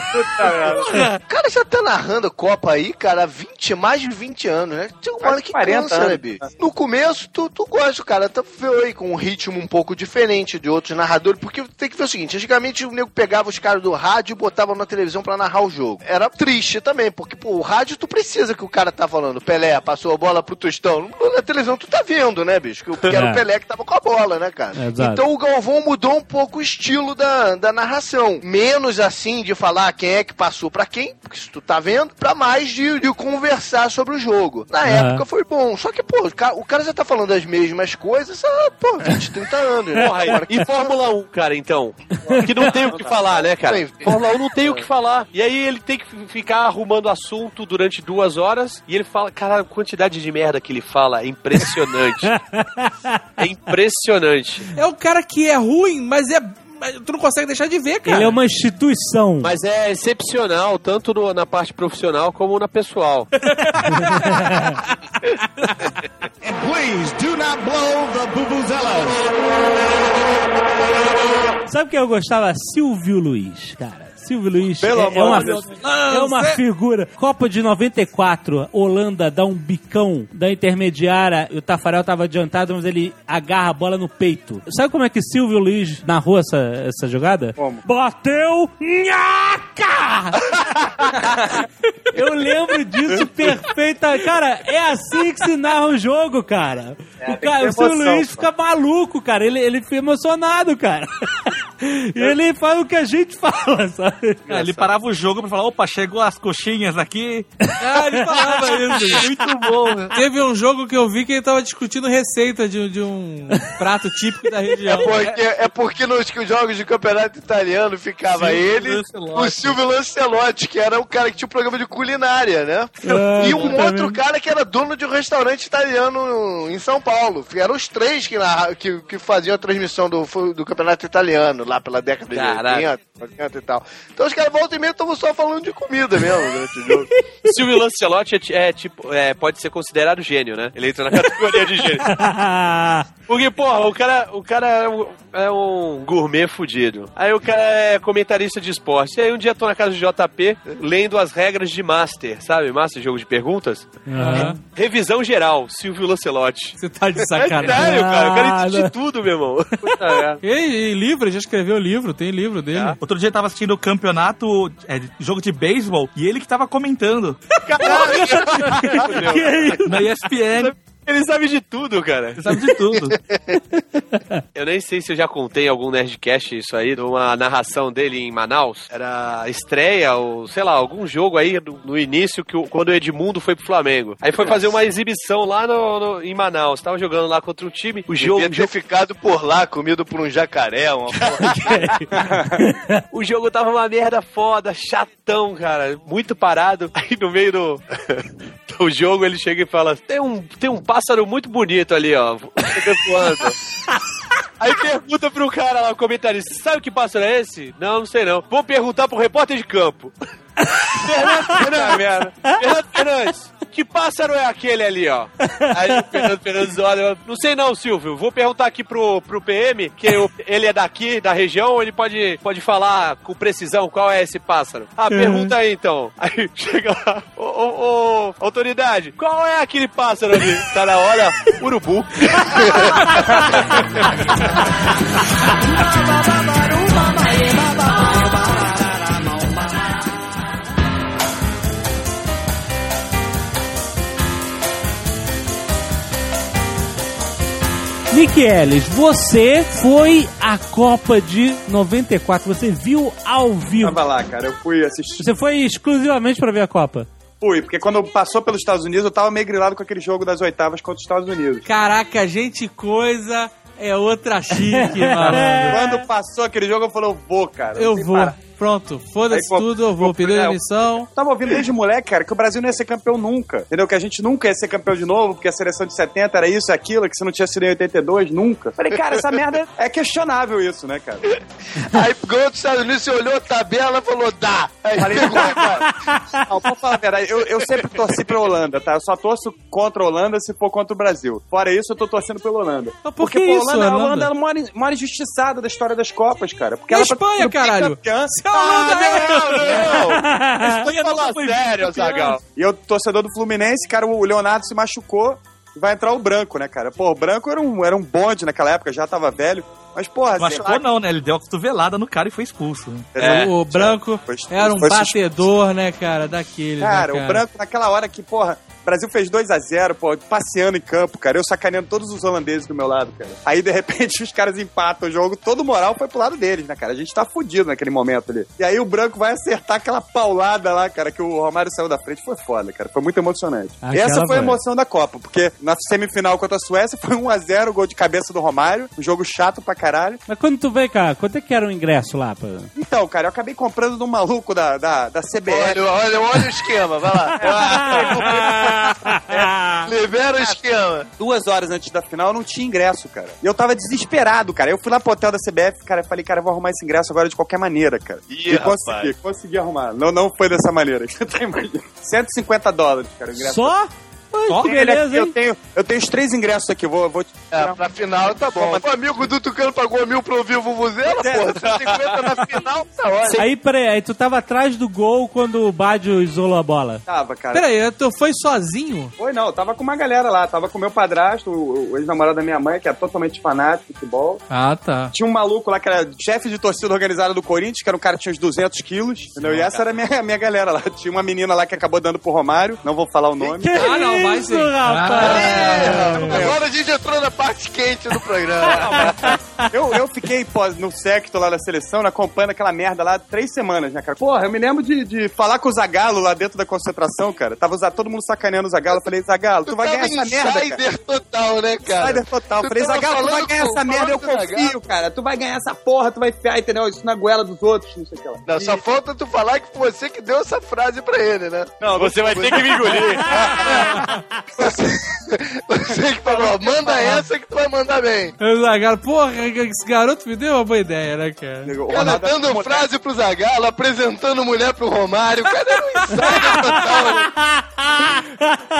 O cara já tá narrando Copa aí, cara, há 20, mais de 20 anos, né? Tem uma hora que 40 cansa, né, bicho? No começo, tu, tu gosta, cara. Tu veio aí com um ritmo um pouco diferente de outros narradores, porque tem que ver o seguinte, antigamente o nego pegava os caras do rádio e botava na televisão pra narrar o jogo. Era triste também, porque, pô, o rádio tu precisa que o cara tá falando. Pelé passou a bola pro Tostão. Na televisão tu tá vendo, né, bicho? Que, que era É. o Pelé que tava com a bola, né, cara? É, exato. Então o Galvão mudou um pouco o estilo da, da narração. Menos assim de falar quem é que passou pra quem, porque isso tu tá vendo, pra mais de, de conversar sobre o jogo. Na É. época foi bom. Só que, pô, o cara, o cara já tá falando as mesmas coisas há, pô, 20, 30 anos, né? Porra, e Fórmula 1, cara, então? Que não tem o que falar, né, cara? Fórmula 1 não tem o que falar. E aí ele tem que ficar arrumando assunto durante duas horas e ele fala, cara, a quantidade de merda que ele fala é impressionante. é impressionante. É o cara que é ruim, mas é. Tu não consegue deixar de ver, cara. Ele é uma instituição. Mas é excepcional, tanto no- na parte profissional como na pessoal. Sabe quem eu gostava? Silvio Luiz, cara. Silvio Luiz Pelo é, é uma, é uma figura. Copa de 94, Holanda dá um bicão da intermediária e o Tafarel tava adiantado, mas ele agarra a bola no peito. Sabe como é que Silvio Luiz narrou essa, essa jogada? Como? Bateu, nhaca! Eu lembro disso perfeita. Cara, é assim que se narra o jogo, cara. o, tem cara o Silvio Luiz fica maluco, cara. Ele, ele fica emocionado, cara. E ele faz o que a gente fala, sabe? É, ele parava o jogo pra falar, opa, chegou as coxinhas aqui. Ah, ele falava isso. Muito bom, né? Teve um jogo que eu vi que ele tava discutindo receita de, de um prato típico da região. É porque, é porque nos jogos de campeonato italiano ficava Silvio ele, Lancelotti. o Silvio Lancelotti, que era o cara que tinha um programa de culinária, né? É, e um outro cara que era dono de um restaurante italiano em São Paulo. Eram os três que, narra- que, que faziam a transmissão do, do campeonato italiano, lá pela década Caraca. de 80, 80 e tal. Então os caras voltam e meia estavam só falando de comida mesmo durante o jogo. Silvio Lancelotti é, é, tipo, é, pode ser considerado gênio, né? Ele entra na categoria de gênio. Porque, porra, o cara, o cara é um, é um gourmet fudido. Aí o cara é comentarista de esporte. E aí um dia eu tô na casa do JP lendo as regras de Master, sabe? Master, jogo de perguntas. Aham. Revisão geral, Silvio Lancelotti. Você tá de É sacanagem. sério, cara. O cara entende de tudo, meu irmão. Puta merda. E, e livro, já escreveu livro, tem livro dele. Outro dia eu tava assistindo o campeonato, é, jogo de beisebol, e ele que tava comentando Que isso? na ESPN. Ele sabe de tudo, cara. Ele sabe de tudo. Eu nem sei se eu já contei em algum Nerdcast isso aí, de uma narração dele em Manaus. Era estreia, ou sei lá, algum jogo aí no, no início, que o- quando o Edmundo foi pro Flamengo. Aí foi fazer uma exibição lá no, no- em Manaus. Tava jogando lá contra um time. O jogo, Devia ter ficado por lá, comido por um jacaré, uma porra. o jogo tava uma merda foda, chatão, cara. Muito parado. Aí no meio do, do jogo ele chega e fala: tem um, tem um pássaro muito bonito ali, ó. voando." Aí pergunta pro cara lá, o comentarista, sabe que pássaro é esse? Não, não sei não. Vou perguntar pro repórter de campo. Fernando Fernandes, Fernando Fernandes, que pássaro é aquele ali, ó? Aí o Fernando Fernandes olha, não sei não, Silvio, vou perguntar aqui pro, pro PM, que eu- ele é daqui, da região, ele pode, pode falar com precisão qual é esse pássaro. Ah, pergunta aí então. Aí chega lá, ô, ô, ô, autoridade, qual é aquele pássaro ali? Tá na hora, urubu. Nick Ellis, você foi à Copa de 94. Você viu ao vivo. Tava lá, cara. Eu fui assistir. Você foi exclusivamente pra ver a Copa. Fui, porque quando passou pelos Estados Unidos, eu tava meio grilado com aquele jogo das oitavas contra os Estados Unidos. Caraca, gente coisa é outra chique, malandro. Quando passou aquele jogo, eu falei, eu vou, cara. Eu vou. para. Pronto, foda-se tudo, eu vou. pô, Pediu é, demissão. Tava ouvindo desde moleque, cara, que o Brasil não ia ser campeão nunca. Entendeu? Que a gente nunca ia ser campeão de novo, porque a seleção de 70 era isso, aquilo, que você não tinha sido em 82, nunca. Falei, cara, essa merda é questionável isso, né, cara? Aí ganhou dos Estados Unidos, você olhou a tabela e falou, dá. Aí Falei, cara. Não, pra falar a verdade, eu, eu sempre torci pra Holanda, tá? Eu só torço contra a Holanda se for contra o Brasil. Fora isso, eu tô torcendo pela Holanda. Mas por Porque que isso, Holanda, a Holanda? Holanda é a maior, maior injustiçada da história das Copas, cara. Porque É ela a Espanha, tá sendo caralho. bicampeã. Se a Holanda é- Não, não. Espanha Fala foi sério. Zagal. E eu, torcedor do Fluminense, cara, o Leonardo se machucou. Vai entrar o branco, né, cara? Pô, o branco era um, era um bonde naquela época, já tava velho. Mas, porra, Machucou lá, não, né? Ele deu a cotovelada no cara e foi expulso. né? É, o branco foi- era um batedor, né, cara? Daquele. Cara, né, o branco naquela hora que, porra, o Brasil fez 2 a 0 pô, passeando em campo, cara. Eu sacaneando todos os holandeses do meu lado, cara. Aí, de repente, os caras empatam o jogo, todo o moral foi pro lado deles, né, cara? A gente tá fudido naquele momento ali. E aí o branco vai acertar aquela paulada lá, cara, que o Romário saiu da frente. Foi foda, cara. Foi muito emocionante. Aquela E essa foi a emoção da Copa, porque na semifinal contra a Suécia foi 1 a 0 gol de cabeça do Romário, um jogo chato pra caralho. Mas quando tu vem cá, quanto é que era o ingresso lá? Pô? Então, cara, eu acabei comprando de um maluco da, da, da CBF. Olha, olha, olha o esquema, vai lá. Libera o esquema. duas horas antes da final, eu não tinha ingresso, cara. E eu tava desesperado, cara. Eu fui lá pro hotel da CBF, cara, eu falei, cara, eu vou arrumar esse ingresso agora de qualquer maneira, cara. Ih, e rapaz. consegui, consegui arrumar. Não, não foi dessa maneira. Você tá imaginando? 150 dólares, cara, o ingresso. Só? Pô, Só que ele beleza, aqui, eu hein? tenho, eu tenho os três ingressos aqui, vou, vou te É, pra final tá bom. O amigo do Tucano pagou mil pro ouvir o Vuvuzela, porra. 150 na final, tá ótimo. Aí, peraí, aí tu tava atrás do gol quando o Badio isolou a bola. Tava, cara. Peraí, tu foi sozinho? Foi não, eu tava com uma galera lá, tava com meu padrasto, o, o ex-namorado da minha mãe, que é totalmente fanático de futebol. Ah, tá. Tinha um maluco lá que era chefe de torcida organizada do Corinthians, que era um cara que tinha uns 200 quilos, entendeu? E essa era a minha, minha galera lá. Tinha uma menina lá que acabou dando pro Romário, não vou falar o nome. Que Ah, não, isso, vai sim. rapaz? É, Agora a gente entrou na parte quente do programa. Eu, eu fiquei no secto lá da seleção, né, acompanhando aquela merda lá três semanas, né, cara? Porra, eu me lembro de, de falar com o Zagalo lá dentro da concentração, cara. Tava todo mundo sacaneando o Zagalo. Eu falei, Zagalo, tu vai ganhar essa merda, cara. insider total, né, cara? Insider total. Tu Falei, Zagalo, tu vai ganhar com- essa merda, eu confio, cara. Tu vai ganhar essa porra, tu vai enfiar, entendeu? Isso na goela dos outros, não sei o que lá. Não, só falta tu falar que foi você que deu essa frase pra ele, né? Não, Você vai ter que me engolir. Você, que falou, manda essa que tu vai mandar bem. Eu Zagallo, porra, esse garoto me deu uma boa ideia, né, cara? O Cara, dando frase pro Zagallo, apresentando mulher pro Romário. O cara era um insider total?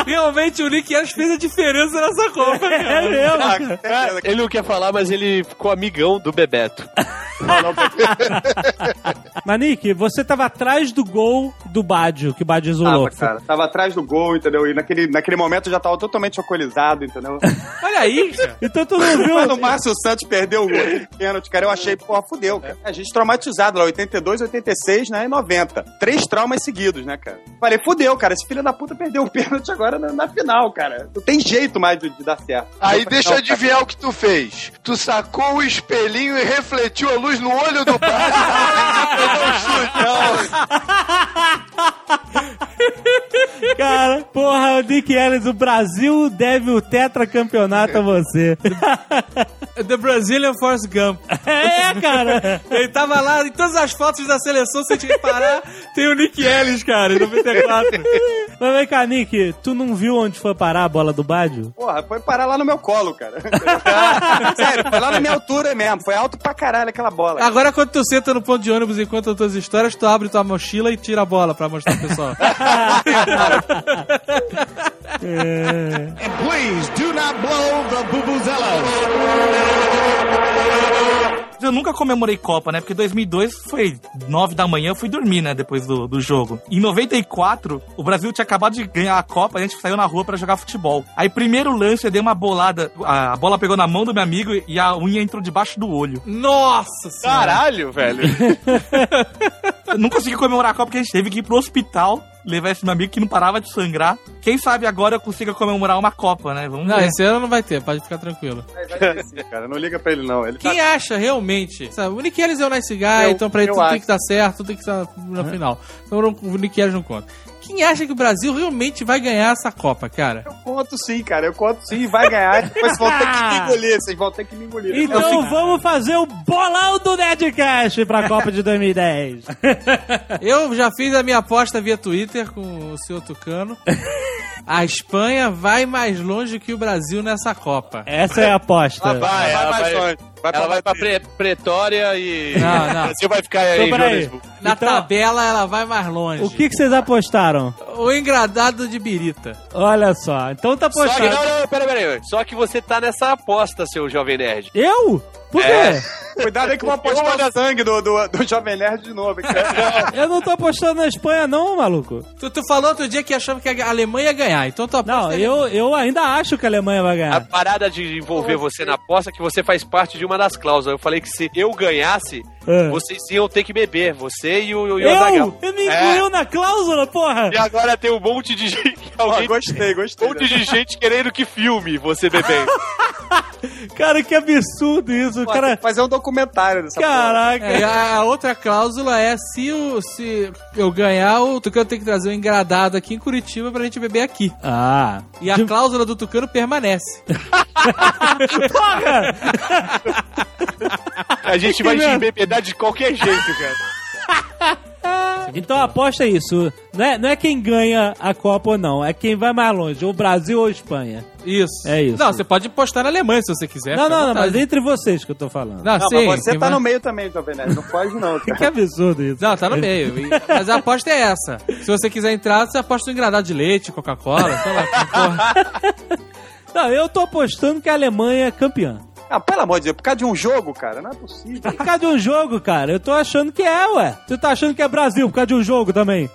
Realmente o Nick Ash fez a diferença nessa Copa, É cara. mesmo? Ah, certeza, Ele não quer falar, mas ele ficou amigão do Bebeto. Mas, Nick, você tava atrás do gol do Badio, que o Badio isolou. Tava, cara. Tava atrás do gol, entendeu? E naquele, naquele momento eu já tava totalmente alcoolizado, entendeu? Olha aí, cara. Então tu não viu... Quando o Márcio Santos perdeu o gol de pênalti, cara, eu achei, porra, fudeu, cara. A gente traumatizado lá, 82, 86, né, e 90. Três traumas seguidos, né, cara? Falei, fudeu, cara, esse filho da puta perdeu o pênalti agora na, na final, cara. Não tem jeito mais de, de dar certo. Aí Não, deixa eu não, adivinhar o que tu fez. Tu sacou o espelhinho e refletiu a luz no olho do Badio. Cara, porra, o Nick Ellis, o Brasil deve o tetracampeonato a você. The Brazilian Force Gump. É, cara. Ele tava lá em todas as fotos da seleção, sem te reparar, tem o Nick Ellis, cara, em 94. Mas vem cá, Nick, tu não viu onde foi parar a bola do Badio? Porra, foi parar lá no meu colo, cara. Sério, foi lá na minha altura mesmo. Foi alto pra caralho aquela bola. Agora, quando tu senta no ponto de ônibus e conta tuas histórias, tu abre tua mochila e tira a bola pra mostrar pro pessoal. É. Eu nunca comemorei Copa, né? Porque 2002 foi 9 da manhã, eu fui dormir, né? Depois do, do jogo. Em 94, o Brasil tinha acabado de ganhar a Copa, a gente saiu na rua pra jogar futebol. Aí, primeiro lance, eu dei uma bolada, a, bola pegou na mão do meu amigo e a unha entrou debaixo do olho. Nossa senhora! Caralho, velho. Eu não consegui comemorar a Copa porque a gente teve que ir pro hospital levar esse meu amigo que não parava de sangrar. Quem sabe agora eu consiga comemorar uma Copa, né? Vamos Não, ver. esse ano não vai ter, pode ficar tranquilo. Vai ter sim, cara. Não liga pra ele, não. Ele tá Quem acha realmente? Sabe, o Nick Ellis é o nice guy, Eu- então pra ele tudo tem acho. que dar certo, tudo tem que estar na final. Então o Nick Ellis não conta. Quem acha que o Brasil realmente vai ganhar essa Copa, cara? Eu conto sim, cara. Eu conto sim, vai ganhar. Depois vocês vão ter que me engolir. Vocês vão ter que me engolir. Então vamos fazer o bolão do Nerdcast pra Copa de 2010. Eu já fiz a minha aposta via Twitter com o senhor Tucano. A Espanha vai mais longe que o Brasil nessa Copa. Essa é a aposta. Ela vai, ela mais vai, longe. Vai ela pra vai pra. Pre- Pretória e Não, não. o Brasil vai ficar aí Então, peraí. Joanesburgo. Na Então- tabela ela vai mais longe. O que, que vocês apostaram? O engradado de birita. Olha só, então tá Só que, apostado. não, não, pera, pera, pera. Só que você tá nessa aposta, seu jovem nerd. Eu? Por quê? É. Cuidado aí que eu vou apostar no sangue do, do, do Jovem Nerd de novo. Eu não tô apostando na Espanha, não, maluco. Tu, tu falou outro dia que achava que a Alemanha ia ganhar, então tu aposta Não, eu, eu ainda acho que a Alemanha vai A ganhar. parada de envolver você na aposta é que você faz parte de uma das cláusulas. Eu falei que se eu ganhasse, É. vocês iam ter que beber. Você e o, e o Eu? Azaghal. Eu me incluiu na cláusula, porra! E agora tem um monte de gente. Alguém, gostei, um gostei. monte de gente querendo que filme você bebendo. Cara, que absurdo isso. Pô, cara. fazer um documentário dessa porra. Caraca. É, a, outra cláusula é se, o, se eu ganhar, o Tucano tem que trazer um engradado aqui em Curitiba pra gente beber aqui. Ah. E a De- cláusula do Tucano permanece. Porra! A gente vai te embebedar de qualquer jeito, cara. Então a aposta é isso. Não é, não é quem ganha a Copa ou não, é quem vai mais longe, ou Brasil ou Espanha. Isso. É isso. Não, você pode postar na Alemanha se você quiser. não, não, não, mas entre vocês que eu tô falando. Não, Não, sim. mas você tá vai- no meio também, Jovem Nerd. Não foge não, cara. Que absurdo isso. Não, tá no meio. Mas a aposta é essa. Se você quiser entrar, você aposta no engradado de leite, Coca-Cola, sei lá. porra. Não, eu tô apostando que a Alemanha é campeã. Ah, pelo amor de Deus, por causa de um jogo, cara, não é possível. Por causa de um jogo, cara. Eu tô achando que é, ué. Você tá achando que é Brasil por causa de um jogo também.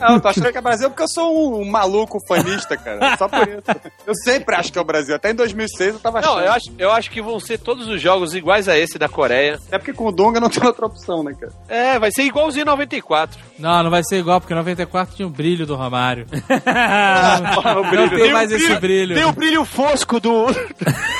Não, eu tô achando que é Brasil porque eu sou um, maluco fanista, cara. Só por isso. Eu sempre acho que é o Brasil. Até em 2006 eu tava achando. Não, eu acho, eu acho que vão ser todos os jogos iguais a esse da Coreia. Até porque com o Dunga não tem outra opção, né, cara? É, vai ser igualzinho 94. Não, não vai ser igual, porque 94 tinha o brilho do Romário. o Não brilho. tem mais esse brilho. Tem o brilho fosco do.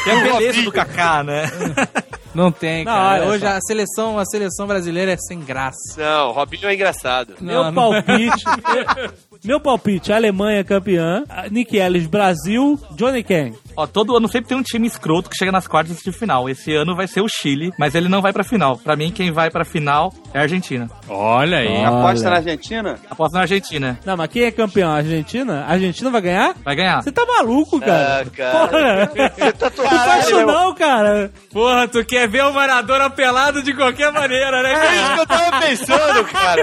Que é a beleza do Kaká, né? Não tem, Não, cara. Hoje só. a seleção, a seleção brasileira é sem graça. Não, Robinho é engraçado. Não, Meu não- palpite. meu palpite, Alemanha campeã, Nick Ellis Brasil, Johnny Kang. Ó, todo ano sempre tem um time escroto que chega nas quartas de final. Esse ano vai ser o Chile, mas ele não vai pra final. Pra mim, quem vai pra final é a Argentina. Olha aí. Aposta Olha. na Argentina? Aposto na Argentina. Não, mas quem é campeão? A Argentina? A Argentina vai ganhar? Vai ganhar. Você tá maluco, cara? Ah, cara. Porra. Você tá Não faz isso não, cara. Porra, tu quer ver o Maradona pelado de qualquer maneira, né? É isso que eu tava pensando, cara.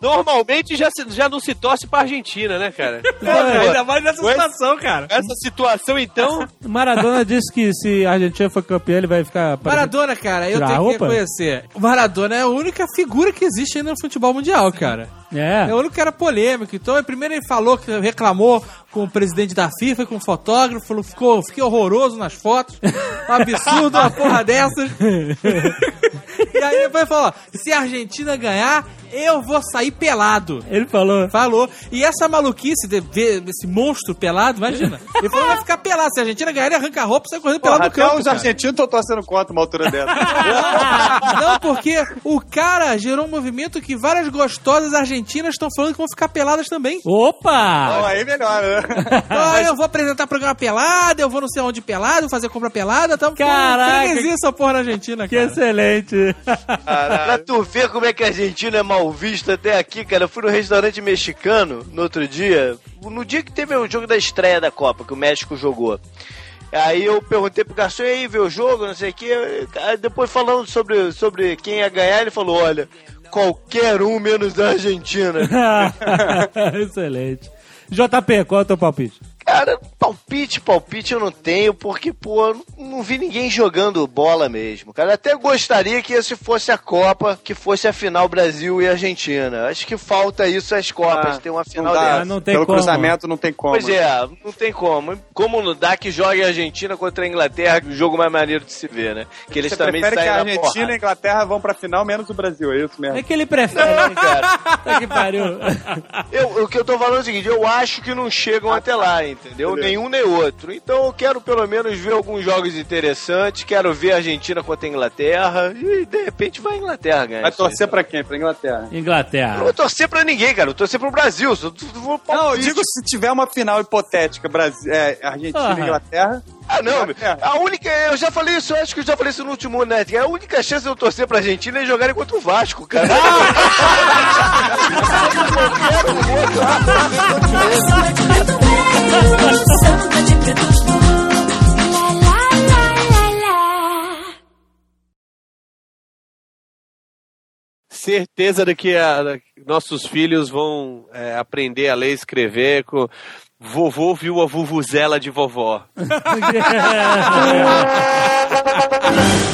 Normalmente já, se- já não se torce pra Argentina, né, cara? Ainda mais nessa situação, cara. Essa situação, então. Maradona disse que se a Argentina for campeã, ele vai ficar... Maradona, cara, eu Tirar a tenho que reconhecer. Maradona é a única figura que existe ainda no futebol mundial, cara. É É. o único que era polêmico. Então, primeiro ele falou que reclamou com o presidente da FIFA, com o fotógrafo, falou ficou, fiquei horroroso nas fotos. Um absurdo, uma porra dessas. e aí depois falou: ó, se a Argentina ganhar, eu vou sair pelado. Ele falou... Falou. E essa maluquice de ver esse monstro pelado, imagina. Ele falou que vai ficar pelado. Se a Argentina ganhar, ele arranca a roupa e sai correndo pelado Porra, do campo. os cara. argentinos estão torcendo contra uma altura dessa. Não, porque o cara gerou um movimento que várias gostosas argentinas estão falando que vão ficar peladas também. Opa! Então aí melhora, né? Então, eu vou apresentar programa pelado, eu vou não sei onde pelado, vou fazer compra pelada, tamo Caraca. freguesia essa porra na Argentina, Que cara. excelente. Pra tu ver como é que a Argentina é mal vista até aqui, cara. Eu fui no restaurante mexicano no outro dia, no dia que teve o jogo da estreia da Copa, que o México jogou. Aí eu perguntei pro garçom, e aí, viu o jogo, não sei o quê. Aí depois falando sobre, sobre quem ia ganhar, ele falou, olha, qualquer um menos a Argentina. excelente. JP, qual é o teu palpite? Cara, palpite, palpite eu não tenho, porque, pô, eu não, não vi ninguém jogando bola mesmo. Cara, até gostaria que esse fosse a Copa, que fosse a final Brasil e Argentina. Acho que falta isso às Copas, Ah, ter uma final dá. dessa. não tem Pelo como. cruzamento não tem como. Pois é, não tem como. Como não dá que jogue a Argentina contra a Inglaterra, o jogo mais maneiro de se ver, né? Que eles Você também prefere que saem a na Argentina e a Inglaterra vão pra final, menos o Brasil, é isso mesmo? É que ele prefere. Não, cara. Tá que pariu. Eu, o que eu tô falando é o seguinte, eu acho que não chegam até lá, entendeu? entendeu? Nenhum nem outro. Então eu quero pelo menos ver alguns jogos interessantes, quero ver a Argentina contra a Inglaterra e de repente vai a Inglaterra ganhar. Vai isso aí. torcer pra quem? Pra Inglaterra. Eu não Inglaterra. vou torcer pra ninguém, cara. Eu vou torcer pro Brasil. Vou Não, eu digo se tiver uma final hipotética, Brasil, é, Argentina e Inglaterra. Ah, não, meu. Inglaterra. A única. Eu já falei isso, eu acho que eu já falei isso no último net. A única chance de eu torcer pra Argentina é jogarem contra o Vasco, cara. Samba de. Certeza de que a- da- nossos filhos vão é, aprender a ler e escrever com vovô viu a vuvuzela de vovó.